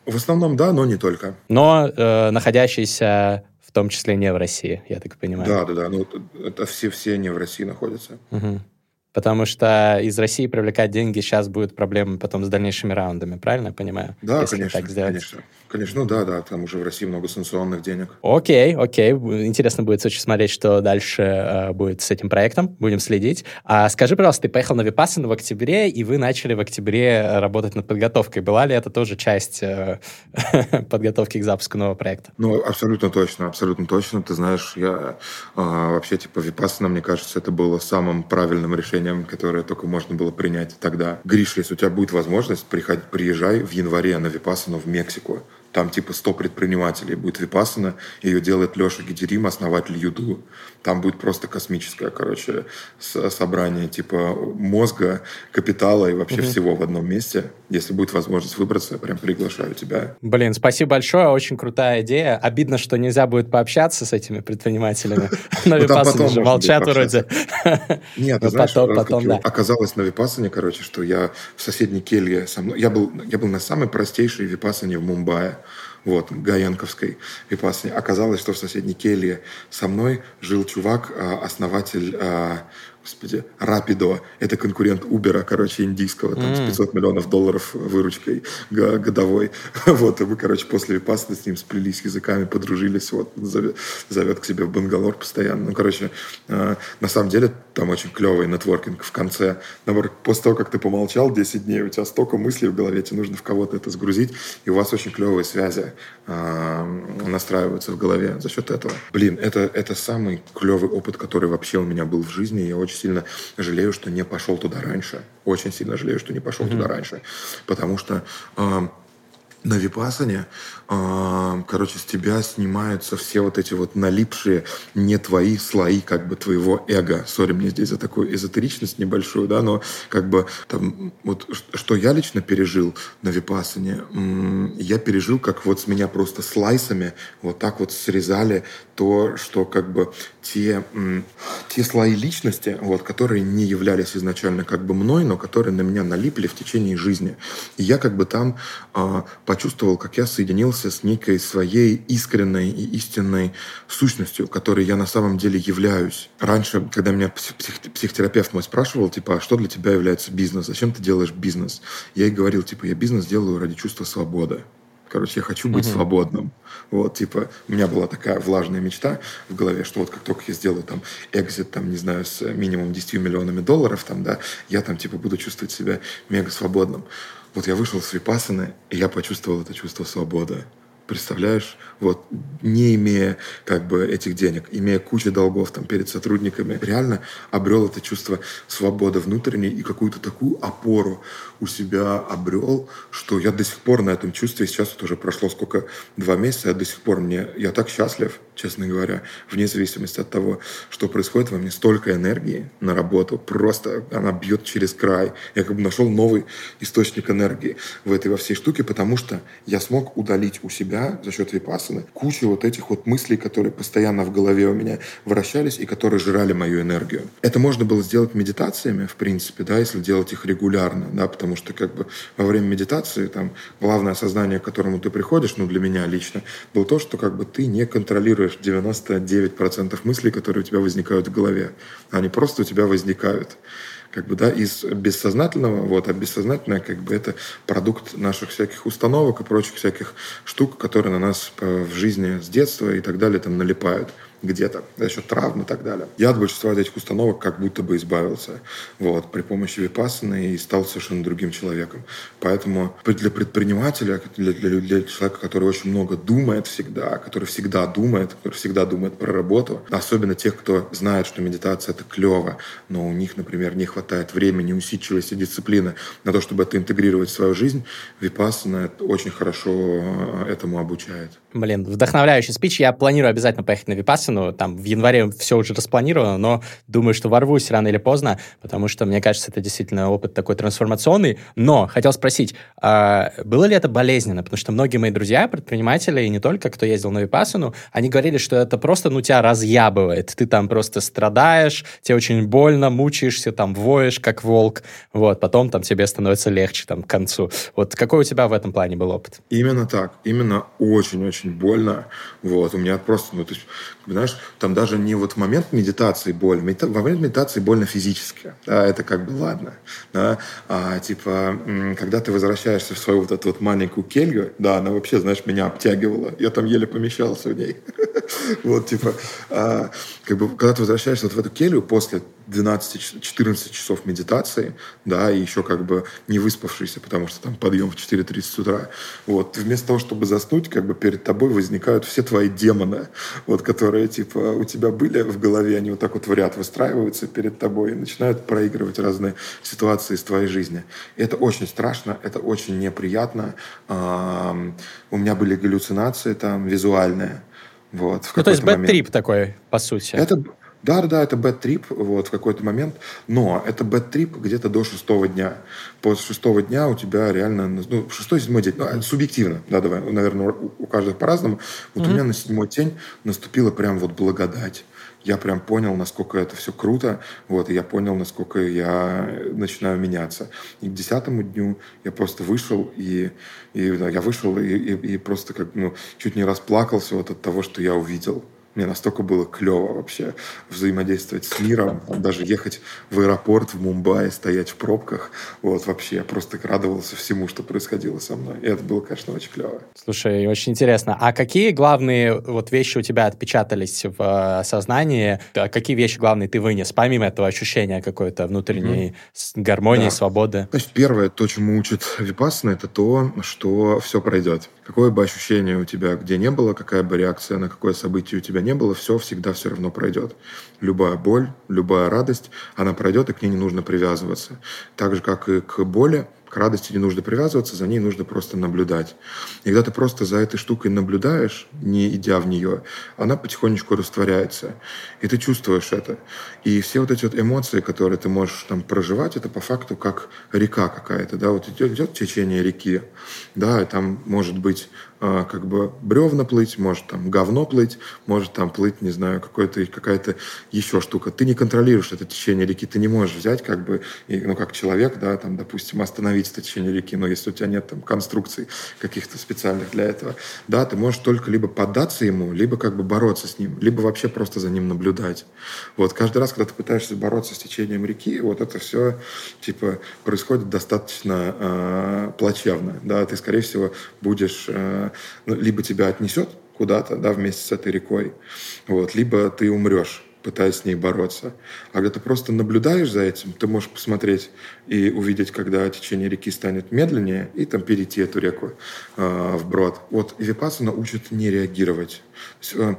В основном да, но не только.
Но э, находящиеся в том числе не в России, я так понимаю.
Да, да, да. Ну, это все, все не в России находятся.
Угу. Потому что из России привлекать деньги сейчас будет проблемой потом с дальнейшими раундами, правильно я понимаю?
Да, Если конечно, так сделать. конечно. Конечно, ну да, да, там уже в России много санкционных денег.
Окей, окей. Интересно будет очень смотреть, что дальше э, будет с этим проектом. Будем следить. А скажи, пожалуйста, ты поехал на Випассану в октябре, и вы начали в октябре работать над подготовкой. Была ли это тоже часть э, [laughs] подготовки к запуску нового проекта?
Ну, абсолютно точно, абсолютно точно. Ты знаешь, я э, вообще, типа, Випассана, мне кажется, это было самым правильным решением, которое только можно было принять тогда. Гриша, если у тебя будет возможность, приходи, приезжай в январе на Випассану в Мексику там типа 100 предпринимателей будет Випассана, ее делает Леша Гидерим, основатель Юду. Там будет просто космическое, короче, собрание типа мозга, капитала и вообще угу. всего в одном месте. Если будет возможность выбраться, я прям приглашаю тебя.
Блин, спасибо большое, очень крутая идея. Обидно, что нельзя будет пообщаться с этими предпринимателями. [laughs] На ну, Випассане же молчат вроде.
Нет, [laughs] ты знаешь, оказалось на Випассане, короче, что я в соседней келье со мной... Я был, я был на самой простейшей Випассане в Мумбаи вот, Гаянковской випассане. Оказалось, что в соседней келье со мной жил чувак, а, основатель а, господи, Rapido, это конкурент Uber, короче, индийского, там, mm. с 500 миллионов долларов выручкой годовой. [laughs] Вот, и мы, короче, после Випассаны с ним сплелись языками, подружились, вот, зовет, зовет к себе в Бангалор постоянно. Ну, короче, э, на самом деле там очень клевый нетворкинг в конце. Наоборот, после того, как ты помолчал 10 дней, у тебя столько мыслей в голове, тебе нужно в кого-то это сгрузить, и у вас очень клевые связи э, настраиваются в голове за счет этого. Блин, это, это самый клевый опыт, который вообще у меня был в жизни, я очень сильно жалею, что не пошел туда раньше. Очень сильно жалею, что не пошел mm-hmm. туда раньше. Потому что э, на випасане, э, короче, с тебя снимаются все вот эти вот налипшие не твои слои как бы твоего эго. Сори мне здесь за такую эзотеричность небольшую, да, но как бы там вот что я лично пережил на випасане, я пережил, как вот с меня просто слайсами вот так вот срезали то, что как бы те, те слои личности, вот, которые не являлись изначально как бы мной, но которые на меня налипли в течение жизни. И я как бы там э, почувствовал, как я соединился с некой своей искренней и истинной сущностью, которой я на самом деле являюсь. Раньше, когда меня псих, психотерапевт мой спрашивал, типа, а что для тебя является бизнес? Зачем ты делаешь бизнес? Я ей говорил, типа, я бизнес делаю ради чувства свободы. Короче, я хочу быть mm-hmm. свободным. Вот, типа, у меня была такая влажная мечта в голове, что вот как только я сделаю там экзит, там, не знаю, с минимум 10 миллионами долларов, там, да, я там, типа, буду чувствовать себя мега свободным. Вот я вышел с Випассаны, и я почувствовал это чувство свободы. Представляешь? Вот, не имея как бы этих денег, имея кучу долгов там перед сотрудниками, реально обрел это чувство свободы внутренней и какую-то такую опору у себя обрел, что я до сих пор на этом чувстве, сейчас вот уже прошло сколько, два месяца, я до сих пор мне, я так счастлив, честно говоря, вне зависимости от того, что происходит во мне, столько энергии на работу, просто она бьет через край. Я как бы нашел новый источник энергии в этой во всей штуке, потому что я смог удалить у себя за счет випасаны кучу вот этих вот мыслей, которые постоянно в голове у меня вращались и которые жрали мою энергию. Это можно было сделать медитациями, в принципе, да, если делать их регулярно, да, потому что как бы во время медитации там главное осознание, к которому ты приходишь, ну для меня лично, было то, что как бы ты не контролируешь 99% мыслей, которые у тебя возникают в голове. Они просто у тебя возникают как бы, да, из бессознательного, вот, а бессознательное, как бы, это продукт наших всяких установок и прочих всяких штук, которые на нас э, в жизни с детства и так далее там налипают где-то за счет травм и так далее. Я от большинства этих установок как будто бы избавился вот, при помощи випассаны и стал совершенно другим человеком. Поэтому для предпринимателя, для, для, для человека, который очень много думает всегда, который всегда думает, который всегда думает про работу, особенно тех, кто знает, что медитация — это клево, но у них, например, не хватает времени, усидчивости, дисциплины на то, чтобы это интегрировать в свою жизнь, випассана очень хорошо э, этому обучает.
Блин, вдохновляющий спич. Я планирую обязательно поехать на Випассану. Там в январе все уже распланировано, но думаю, что ворвусь рано или поздно, потому что, мне кажется, это действительно опыт такой трансформационный. Но хотел спросить, а было ли это болезненно? Потому что многие мои друзья, предприниматели, и не только, кто ездил на Випассану, они говорили, что это просто, ну, тебя разъябывает. Ты там просто страдаешь, тебе очень больно, мучаешься, там, воешь, как волк. Вот, потом там тебе становится легче там к концу. Вот какой у тебя в этом плане был опыт?
Именно так. Именно очень-очень очень больно. Вот, у меня просто, ну, то есть, знаешь, там даже не вот в момент медитации боль, во время медитации больно физически, да, это как бы ладно, да, а типа, когда ты возвращаешься в свою вот эту вот маленькую келью, да, она вообще, знаешь, меня обтягивала, я там еле помещался в ней, [laughs] вот, типа, а, как бы, когда ты возвращаешься вот в эту келью после 12-14 часов медитации, да, и еще как бы не выспавшийся, потому что там подъем в 4.30 утра, вот, вместо того, чтобы заснуть, как бы перед тобой возникают все твои демоны, вот, которые, типа, у тебя были в голове, они вот так вот в ряд выстраиваются перед тобой и начинают проигрывать разные ситуации из твоей жизни. И это очень страшно, это очень неприятно. У меня были галлюцинации там визуальные, вот,
ну, то есть бэт-трип такой, по сути.
Это, да, да, это trip вот, в какой-то момент, но это trip где-то до шестого дня. После шестого дня у тебя реально, ну, шестой, седьмой день, ну, субъективно, да, давай, наверное, у каждого по-разному. Вот mm-hmm. у меня на седьмой день наступила прям вот благодать. Я прям понял, насколько это все круто, вот, и я понял, насколько я начинаю меняться. И к десятому дню я просто вышел, и, и да, я вышел и, и, и просто как, ну, чуть не расплакался вот от того, что я увидел. Мне настолько было клево вообще взаимодействовать с миром, даже ехать в аэропорт в Мумбаи, стоять в пробках. Вот вообще я просто радовался всему, что происходило со мной. И это было, конечно, очень клево.
Слушай, очень интересно. А какие главные вот вещи у тебя отпечатались в э, сознании? А какие вещи главные ты вынес, помимо этого ощущения какой-то внутренней mm-hmm. гармонии, да. свободы?
Значит, первое, то, чему учит Випассана, это то, что все пройдет. Какое бы ощущение у тебя где не было, какая бы реакция на какое событие у тебя не было, все всегда все равно пройдет. Любая боль, любая радость, она пройдет, и к ней не нужно привязываться. Так же, как и к боли, К радости не нужно привязываться, за ней нужно просто наблюдать. И когда ты просто за этой штукой наблюдаешь, не идя в нее, она потихонечку растворяется. И ты чувствуешь это. И все вот эти вот эмоции, которые ты можешь там проживать, это по факту как река какая-то. Да? Вот идет, идет течение реки, да, и там может быть как бы бревна плыть, может там говно плыть, может там плыть, не знаю, какой-то какая-то еще штука. Ты не контролируешь это течение реки, ты не можешь взять как бы, и, ну как человек, да, там, допустим, остановить это течение реки, но если у тебя нет там конструкций каких-то специальных для этого, да, ты можешь только либо поддаться ему, либо как бы бороться с ним, либо вообще просто за ним наблюдать. Вот каждый раз, когда ты пытаешься бороться с течением реки, вот это все типа происходит достаточно э, плачевно, да, ты скорее всего будешь э, ну, либо тебя отнесет куда-то, да, вместе с этой рекой, вот, либо ты умрешь пытаясь с ней бороться. А когда ты просто наблюдаешь за этим, ты можешь посмотреть и увидеть, когда течение реки станет медленнее, и там перейти эту реку э, вброд. Вот Випассана учит не реагировать. Э,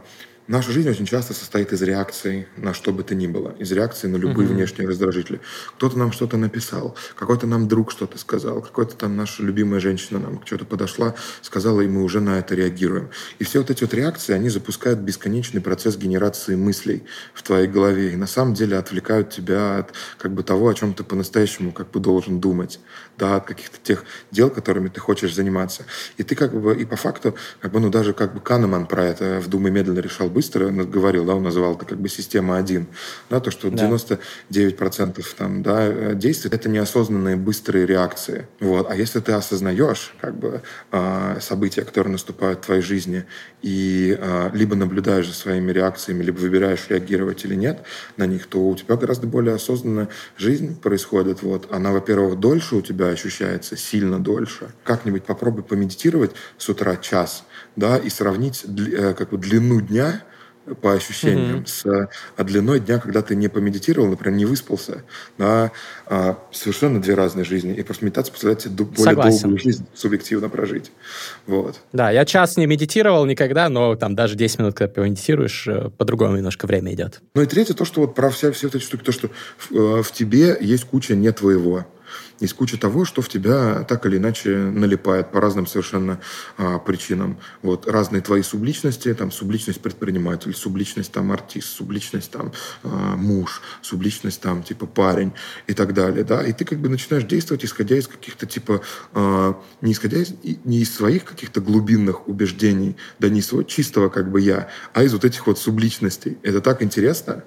Наша жизнь очень часто состоит из реакций на что бы то ни было, из реакций на любые угу. внешние раздражители. Кто-то нам что-то написал, какой-то нам друг что-то сказал, какой-то там наша любимая женщина нам что-то подошла, сказала, и мы уже на это реагируем. И все вот эти вот реакции, они запускают бесконечный процесс генерации мыслей в твоей голове и на самом деле отвлекают тебя от как бы того, о чем ты по-настоящему как бы должен думать, да, от каких-то тех дел, которыми ты хочешь заниматься. И ты как бы и по факту, как бы, ну даже как бы Канеман про это в Думе медленно решал быстро говорил, да, он называл это как бы система один, да, то, что да. 99% там, да, действий — это неосознанные быстрые реакции, вот, а если ты осознаешь, как бы, а, события, которые наступают в твоей жизни, и а, либо наблюдаешь за своими реакциями, либо выбираешь реагировать или нет на них, то у тебя гораздо более осознанная жизнь происходит, вот, она, во-первых, дольше у тебя ощущается, сильно дольше. Как-нибудь попробуй помедитировать с утра час, да, и сравнить э, как бы длину дня по ощущениям, mm-hmm. с а, длиной дня, когда ты не помедитировал, например, не выспался, да, а, совершенно две разные жизни. И просто медитация позволяет тебе более Согласен. долгую жизнь субъективно прожить. Вот.
Да, я час не медитировал никогда, но там даже 10 минут, когда помедитируешь, э, по-другому немножко время идет.
Ну и третье, то, что вот про все, все эти штуки, то, что в, э, в тебе есть куча не твоего есть куча того, что в тебя так или иначе налипает по разным совершенно а, причинам. Вот разные твои субличности, там субличность предприниматель, субличность там артист, субличность там а, муж, субличность там типа парень и так далее, да, и ты как бы начинаешь действовать исходя из каких-то типа а, не исходя из не из своих каких-то глубинных убеждений, да не из своего чистого как бы я, а из вот этих вот субличностей. Это так интересно.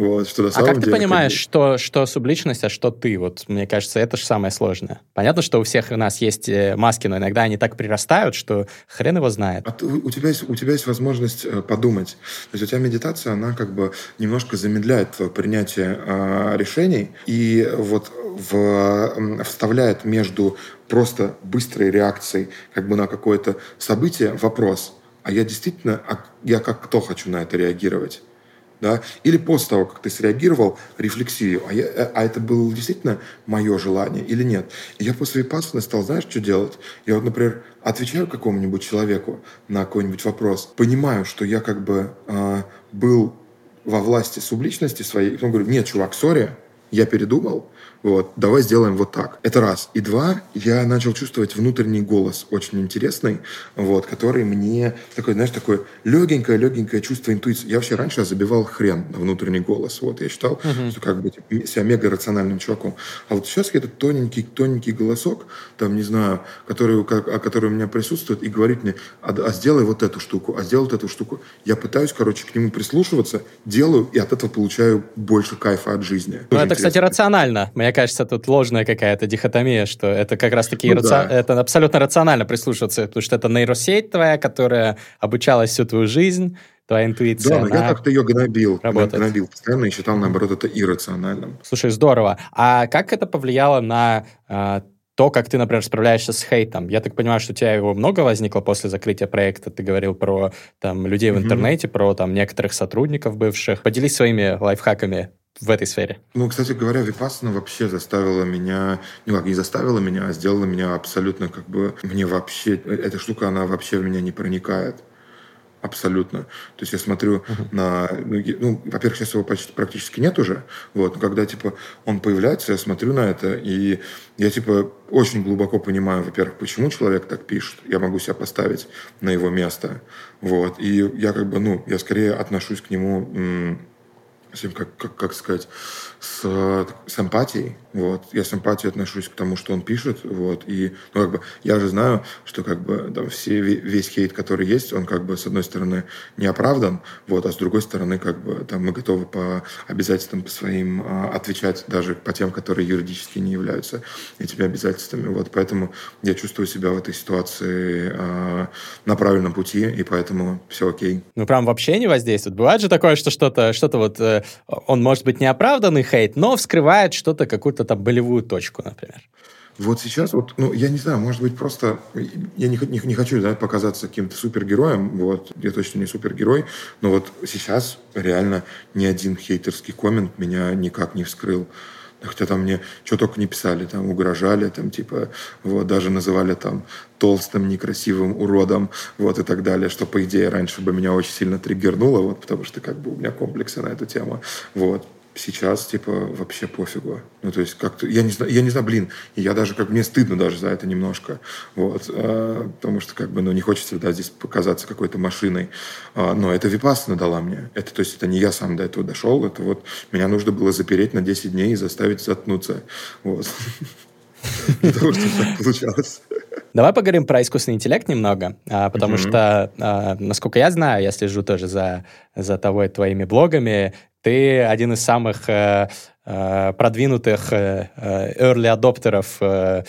Вот, что на а как деле, ты понимаешь, как... что, что субличность, а что ты? Вот, мне кажется, это же самое сложное. Понятно, что у всех у нас есть э, маски, но иногда они так прирастают, что хрен его знает.
А ты, у, тебя есть, у тебя есть возможность э, подумать. То есть у тебя медитация, она как бы немножко замедляет твое принятие э, решений и вот в, вставляет между просто быстрой реакцией как бы на какое-то событие вопрос. А я действительно, а я как кто хочу на это реагировать? Да, или после того, как ты среагировал, рефлексию, а, я, э, а это было действительно мое желание или нет. И я после випассаны стал, знаешь, что делать? Я вот, например, отвечаю какому-нибудь человеку на какой-нибудь вопрос, понимаю, что я как бы э, был во власти субличности своей, и потом говорю, нет, чувак, сори, я передумал, вот, давай сделаем вот так. Это раз. И два, я начал чувствовать внутренний голос, очень интересный, вот, который мне такой, знаешь, такое легенькое-легенькое чувство интуиции. Я вообще раньше забивал хрен на внутренний голос. Вот, я считал, uh-huh. что как бы типа, себя мега рациональным чуваком. А вот сейчас этот тоненький-тоненький голосок, там, не знаю, который, который у меня присутствует, и говорит мне, а, а сделай вот эту штуку, а сделай вот эту штуку. Я пытаюсь, короче, к нему прислушиваться, делаю, и от этого получаю больше кайфа от жизни.
Ну, это, кстати, рационально. Мне кажется, тут ложная какая-то дихотомия, что это как раз-таки ну, раци... да. это абсолютно рационально прислушиваться, потому что это нейросеть твоя, которая обучалась всю твою жизнь, твоя интуиция.
Да, но я как-то ее гнобил, работает. гнобил постоянно и считал, наоборот, это иррациональным.
Слушай, здорово. А как это повлияло на э, то, как ты, например, справляешься с хейтом. Я так понимаю, что у тебя его много возникло после закрытия проекта. Ты говорил про там, людей в mm-hmm. интернете, про там, некоторых сотрудников бывших. Поделись своими лайфхаками в этой сфере?
Ну, кстати говоря, Випассана вообще заставила меня, ну как, не заставила меня, а сделала меня абсолютно как бы, мне вообще, эта штука, она вообще в меня не проникает. Абсолютно. То есть я смотрю uh-huh. на... Ну, ну, во-первых, сейчас его почти, практически нет уже. Вот. Но когда, типа, он появляется, я смотрю на это, и я, типа, очень глубоко понимаю, во-первых, почему человек так пишет. Я могу себя поставить на его место. Вот. И я, как бы, ну, я скорее отношусь к нему... М- как, как, как сказать, с, с эмпатией. Вот. Я с эмпатией отношусь к тому, что он пишет. Вот. И ну, как бы, я же знаю, что как бы, там, все, весь хейт, который есть, он как бы с одной стороны не оправдан, вот, а с другой стороны как бы, там, мы готовы по обязательствам по своим а, отвечать даже по тем, которые юридически не являются этими обязательствами. Вот. Поэтому я чувствую себя в этой ситуации а, на правильном пути, и поэтому все окей.
Ну, прям вообще не воздействует. Бывает же такое, что что-то что вот э, он может быть неоправданный хейт, но вскрывает что-то, какую-то там болевую точку, например.
Вот сейчас, вот, ну, я не знаю, может быть, просто я не, не, не хочу да, показаться каким-то супергероем, вот, я точно не супергерой, но вот сейчас реально ни один хейтерский коммент меня никак не вскрыл. Хотя там мне что только не писали, там угрожали, там типа, вот, даже называли там толстым, некрасивым уродом, вот, и так далее, что, по идее, раньше бы меня очень сильно триггернуло, вот, потому что, как бы, у меня комплексы на эту тему, вот сейчас, типа, вообще пофигу. Ну, то есть, как-то, я не знаю, я не знаю, блин, я даже, как мне стыдно даже за это немножко, вот, а, потому что, как бы, ну, не хочется, да, здесь показаться какой-то машиной, а, но это Випассана дала мне, это, то есть, это не я сам до этого дошел, это вот, меня нужно было запереть на 10 дней и заставить заткнуться, вот, [laughs] для того, чтобы так получалось.
Давай поговорим про искусственный интеллект немного, а, потому mm-hmm. что, а, насколько я знаю, я слежу тоже за, за тобой, твоими блогами, ты один из самых э, э, продвинутых э, э early адоптеров э,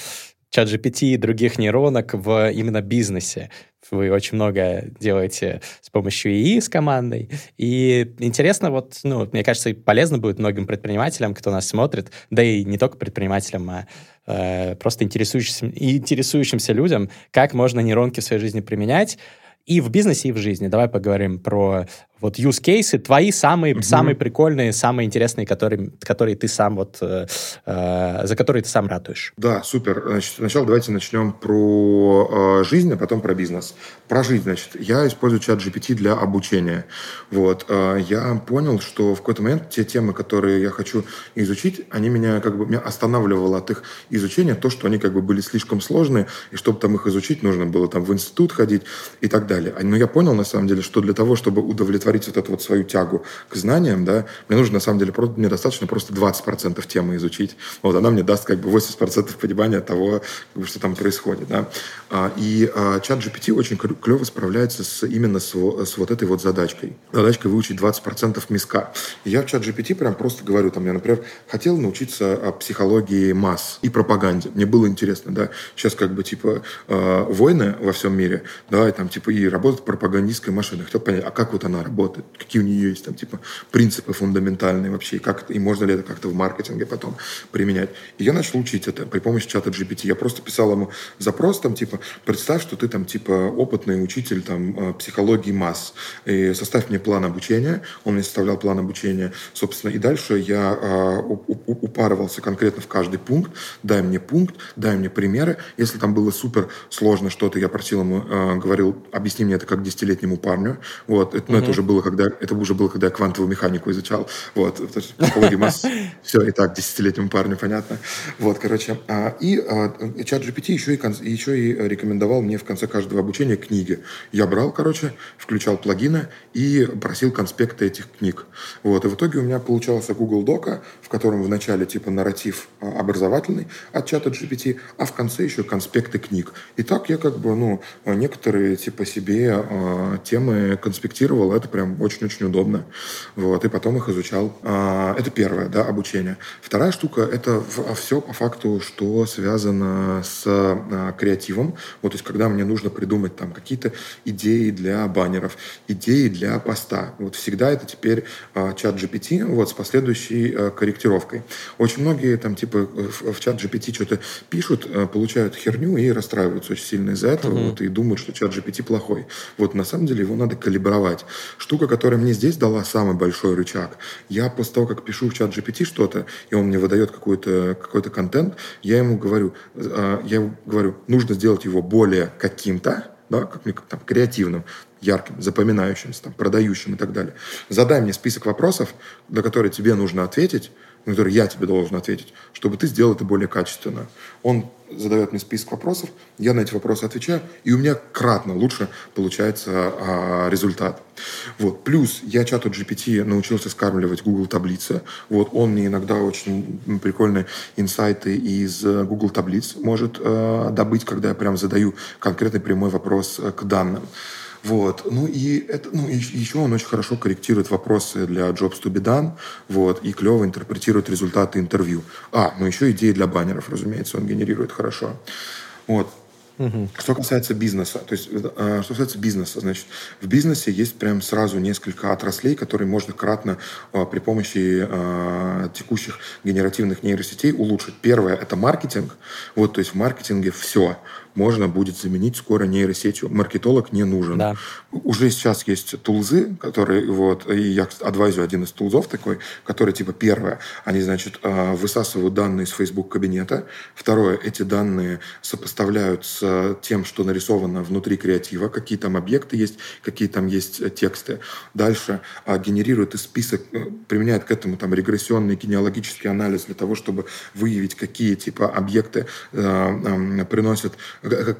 ChatGPT и других нейронок в именно бизнесе. Вы очень много делаете с помощью ИИ с командой. И интересно, вот, ну, мне кажется, полезно будет многим предпринимателям, кто нас смотрит, да и не только предпринимателям, а э, просто интересующимся, интересующимся людям, как можно нейронки в своей жизни применять и в бизнесе, и в жизни. Давай поговорим про вот use cases, твои самые, угу. самые прикольные, самые интересные, которые, которые ты сам вот, э, э, за которые ты сам ратуешь.
Да, супер. Значит, сначала давайте начнем про э, жизнь, а потом про бизнес. Про жизнь, значит, я использую чат GPT для обучения. Вот. Э, я понял, что в какой-то момент те темы, которые я хочу изучить, они меня как бы меня останавливало от их изучения, то, что они как бы были слишком сложные, и чтобы там их изучить, нужно было там в институт ходить и так далее. Но я понял, на самом деле, что для того, чтобы удовлетворить вот эту вот свою тягу к знаниям, да, мне нужно, на самом деле, просто, мне достаточно просто 20% темы изучить. Вот, она мне даст как бы 80% понимания того, что там происходит, да. А, и а, чат GPT очень клево справляется с, именно с, с вот этой вот задачкой. Задачкой выучить 20% миска. Я в чат GPT прям просто говорю, там, я, например, хотел научиться психологии масс и пропаганде. Мне было интересно, да. Сейчас как бы, типа, войны во всем мире, да, и там, типа, и работает пропагандистская машина. Хотел понять, а как вот она работает? какие у нее есть там типа принципы фундаментальные вообще, и, как и можно ли это как-то в маркетинге потом применять. И я начал учить это при помощи чата GPT. Я просто писал ему запрос там типа, представь, что ты там типа опытный учитель там э, психологии масс, и составь мне план обучения. Он мне составлял план обучения, собственно, и дальше я э, упарывался конкретно в каждый пункт, дай мне пункт, дай мне примеры. Если там было супер сложно что-то, я просил ему, э, говорил, объясни мне это как десятилетнему парню. Вот, это, mm-hmm. ну, это уже было, когда это уже было, когда я квантовую механику изучал. Вот, психология масс. [laughs] Все, и так, десятилетнему парню понятно. Вот, короче. А, и а, чат GPT еще и, еще и рекомендовал мне в конце каждого обучения книги. Я брал, короче, включал плагины и просил конспекты этих книг. Вот, и в итоге у меня получался Google Дока, в котором в начале типа нарратив а, образовательный от чата GPT, а в конце еще конспекты книг. И так я как бы, ну, некоторые типа себе э, темы конспектировал. Это прям очень-очень удобно. Вот, и потом их изучал. А, это первое, да, обучение. Вторая штука – это а все по факту, что связано с а, креативом. Вот, то есть, когда мне нужно придумать там какие-то идеи для баннеров, идеи для поста. Вот всегда это теперь чат GPT, вот, с последующей корректировкой. Очень многие там типа в, в чат GPT что-то пишут, получают херню и расстраиваются очень сильно из-за этого, mm-hmm. вот, и думают, что чат GPT плохой. Вот на самом деле его надо калибровать штука, которая мне здесь дала самый большой рычаг. Я после того, как пишу в чат GPT что-то, и он мне выдает какой-то какой контент, я ему говорю, а, я ему говорю, нужно сделать его более каким-то, да, как, как там, креативным, ярким, запоминающимся, там, продающим и так далее. Задай мне список вопросов, на которые тебе нужно ответить, на которые я тебе должен ответить, чтобы ты сделал это более качественно. Он задает мне список вопросов, я на эти вопросы отвечаю, и у меня кратно лучше получается а, результат. Вот. Плюс я чату GPT научился скармливать Google таблицы. Вот. Он мне иногда очень прикольные инсайты из Google таблиц может а, добыть, когда я прям задаю конкретный прямой вопрос э, к данным. Вот. Ну и это, ну, и еще он очень хорошо корректирует вопросы для Jobs to be done, вот, и клево интерпретирует результаты интервью. А, ну еще идеи для баннеров, разумеется, он генерирует хорошо. Вот. Угу. Что касается бизнеса, то есть, э, что касается бизнеса, значит, в бизнесе есть прям сразу несколько отраслей, которые можно кратно э, при помощи э, текущих генеративных нейросетей улучшить. Первое – это маркетинг. Вот, то есть в маркетинге все можно будет заменить скоро нейросетью. Маркетолог не нужен. Да. Уже сейчас есть тулзы, которые, вот, и я адвайзю один из тулзов такой, который, типа, первое, они, значит, а, высасывают данные из Facebook кабинета. Второе, эти данные сопоставляют с тем, что нарисовано внутри креатива, какие там объекты есть, какие там есть э, тексты. Дальше а, генерируют из список, э, применяют к этому там регрессионный генеалогический анализ для того, чтобы выявить, какие типа объекты э, приносят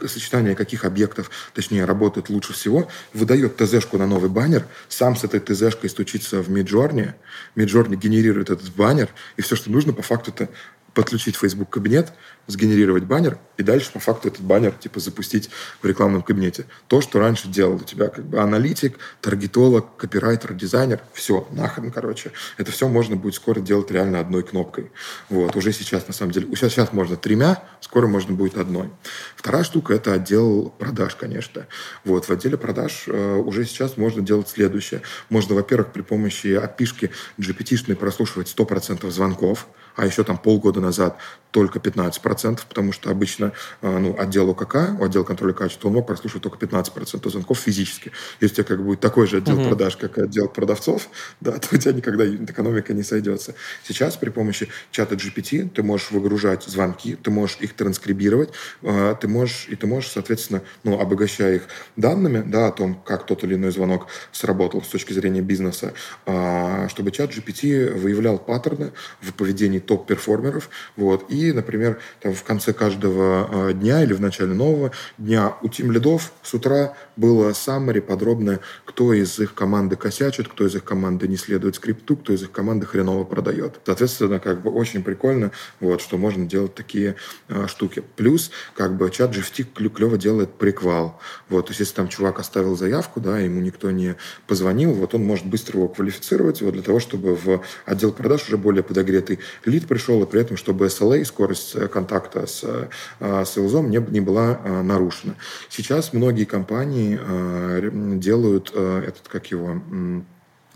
сочетание каких объектов, точнее, работает лучше всего, выдает ТЗ-шку на новый баннер, сам с этой ТЗ-шкой стучится в Midjourney, Midjourney генерирует этот баннер, и все, что нужно, по факту, это подключить Facebook кабинет, сгенерировать баннер и дальше по факту этот баннер типа запустить в рекламном кабинете. То, что раньше делал у тебя как бы аналитик, таргетолог, копирайтер, дизайнер, все, нахрен, короче. Это все можно будет скоро делать реально одной кнопкой. Вот, уже сейчас на самом деле, сейчас, сейчас можно тремя, скоро можно будет одной. Вторая штука – это отдел продаж, конечно. Вот, в отделе продаж э, уже сейчас можно делать следующее. Можно, во-первых, при помощи опишки GPT-шной прослушивать 100% звонков, а еще там полгода назад только 15%, потому что обычно а, ну, отдел ОКК, отдел контроля качества, он мог прослушивать только 15% звонков физически. Если у тебя как будет такой же отдел uh-huh. продаж, как и отдел продавцов, [laughs] да, то у тебя никогда экономика не сойдется. Сейчас при помощи чата GPT ты можешь выгружать звонки, ты можешь их транскрибировать, а, ты можешь, и ты можешь, соответственно, ну, обогащая их данными, да, о том, как тот или иной звонок сработал с точки зрения бизнеса, а, чтобы чат GPT выявлял паттерны в поведении топ-перформеров, вот, и например, там, в конце каждого э, дня или в начале нового дня у тим лидов с утра было саммари подробное, кто из их команды косячит, кто из их команды не следует скрипту, кто из их команды хреново продает. Соответственно, как бы очень прикольно, вот, что можно делать такие э, штуки. Плюс, как бы, чат GFT клево делает приквал. Вот, то есть, если там чувак оставил заявку, да, ему никто не позвонил, вот он может быстро его квалифицировать вот, для того, чтобы в отдел продаж уже более подогретый лид пришел, и при этом, чтобы SLA скорость э, контакта с, э, с СЛЗом не, не была э, нарушена. Сейчас многие компании делают этот, как его,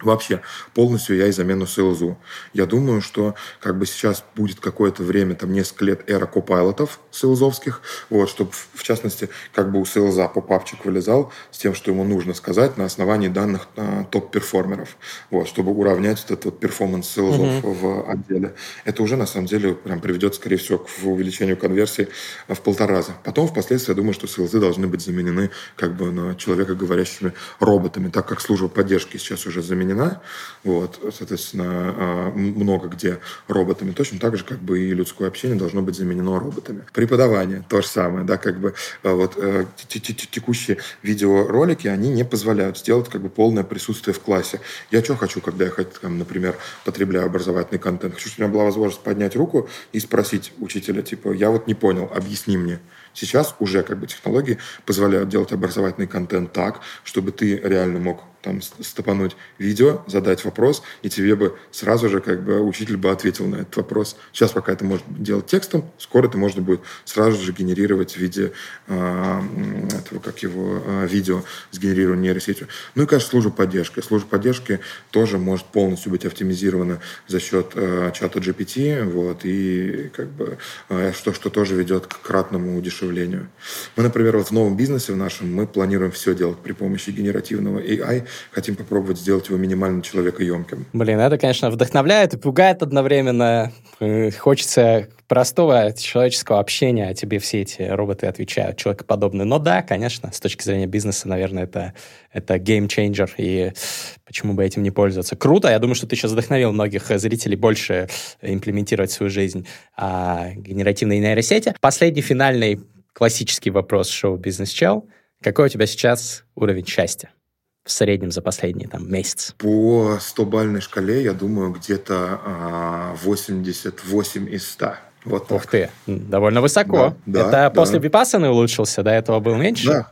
Вообще, полностью AI замену sales у. Я думаю, что как бы сейчас будет какое-то время, там несколько лет эра copilot ов sales овских, вот, чтобы, в частности, как бы у sales а popup чик вылезал с тем, что ему нужно сказать на основании данных а, top performer ов, вот, чтобы уравнять этот вот performance sales ов м-хм. в отделе. Это уже, на самом деле, прям приведет, скорее всего, к увеличению конверсии в полтора раза. Потом, впоследствии, я думаю, что sales ы должны быть заменены как бы на человека говорящими роботами, так как служба поддержки сейчас уже заменена заменена, вот, соответственно, а, много где роботами, точно так же, как бы и людское общение должно быть заменено роботами. Преподавание то же самое, да, как бы а, вот э, текущие видеоролики, они не позволяют сделать как бы полное присутствие в классе. Я что хочу, когда я, там, например, потребляю образовательный контент? Хочу, чтобы у меня была возможность поднять руку и спросить учителя, типа, я вот не понял, объясни мне. Сейчас уже как бы технологии позволяют делать образовательный контент так, чтобы ты реально мог там стопануть видео, задать вопрос, и тебе бы сразу же как бы учитель бы ответил на этот вопрос. Сейчас пока это можно делать текстом, скоро это можно будет сразу же генерировать в виде э, этого, как его, э, видео, сгенерировано нейросетью. Ну и, конечно, служба поддержки. Служба поддержки тоже может полностью быть оптимизирована за счет э, чата GPT, вот, и как бы э, что, что тоже ведет к кратному удешевлению. Мы, например, вот в новом бизнесе в нашем мы планируем все делать при помощи генеративного AI, хотим попробовать сделать его минимально человекоемким.
Блин, это, конечно, вдохновляет и пугает одновременно. Э, хочется простого человеческого общения, а тебе все эти роботы отвечают человекоподобные. Но да, конечно, с точки зрения бизнеса, наверное, это, это game-changer, и почему бы этим не пользоваться. Круто, я думаю, что ты сейчас вдохновил многих зрителей больше имплементировать в свою жизнь а, генеративные нейросети. Последний финальный классический вопрос шоу «Бизнес Чел». Какой у тебя сейчас уровень счастья? В среднем за последний там, месяц?
По 100-бальной шкале, я думаю, где-то 88 а, из 100. Вот
Ух ты, довольно высоко. Да, Это да, после. Випассаны улучшился, до этого был меньше?
Да,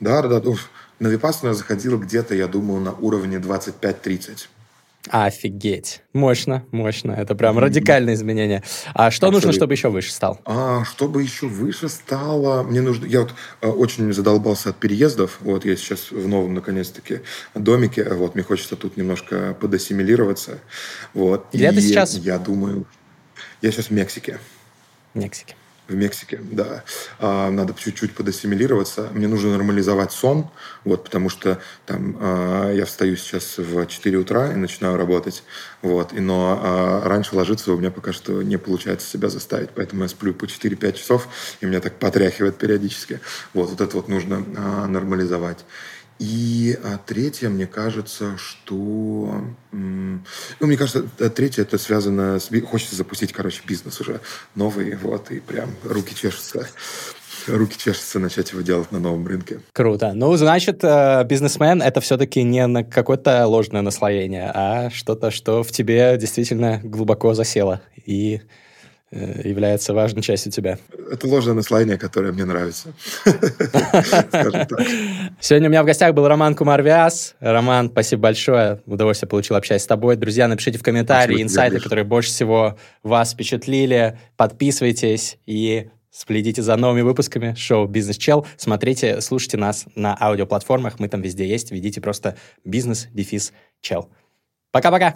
да, да. да. На Випассану я заходил где-то, я думаю, на уровне 25-30.
Офигеть. Мощно, мощно. Это прям радикальное изменение. А что Абсолютно. нужно, чтобы еще выше стал?
А, чтобы еще выше стало... Мне нужно... Я вот а, очень задолбался от переездов. Вот я сейчас в новом, наконец-таки, домике. Вот мне хочется тут немножко подассимилироваться. Вот.
Где И ты сейчас?
Я думаю... Я сейчас в Мексике.
В Мексике
в Мексике, да. А, надо чуть-чуть подассимилироваться. Мне нужно нормализовать сон, вот, потому что там а, я встаю сейчас в 4 утра и начинаю работать, вот, и, но а, раньше ложиться у меня пока что не получается себя заставить, поэтому я сплю по 4-5 часов, и меня так потряхивает периодически. Вот, вот это вот нужно а, нормализовать. И а, третье, мне кажется, что... Ну, мне кажется, третье, это связано с... Хочется запустить, короче, бизнес уже новый, вот, и прям руки чешутся [laughs] руки чешутся начать его делать на новом рынке.
Круто. Ну, значит, э, бизнесмен — это все-таки не на какое-то ложное наслоение, а что-то, что в тебе действительно глубоко засело. И Э, является важной частью тебя.
Это ложное наслоение, которое мне нравится. [laughs]
Сегодня у меня в гостях был Роман Кумарвиас. Роман, спасибо большое. Удовольствие получил общаясь с тобой. Друзья, напишите в комментарии инсайты, которые больше всего вас впечатлили. Подписывайтесь и следите за новыми выпусками шоу «Бизнес Чел». Смотрите, слушайте нас на аудиоплатформах. Мы там везде есть. Введите просто «Бизнес-чел». Пока-пока!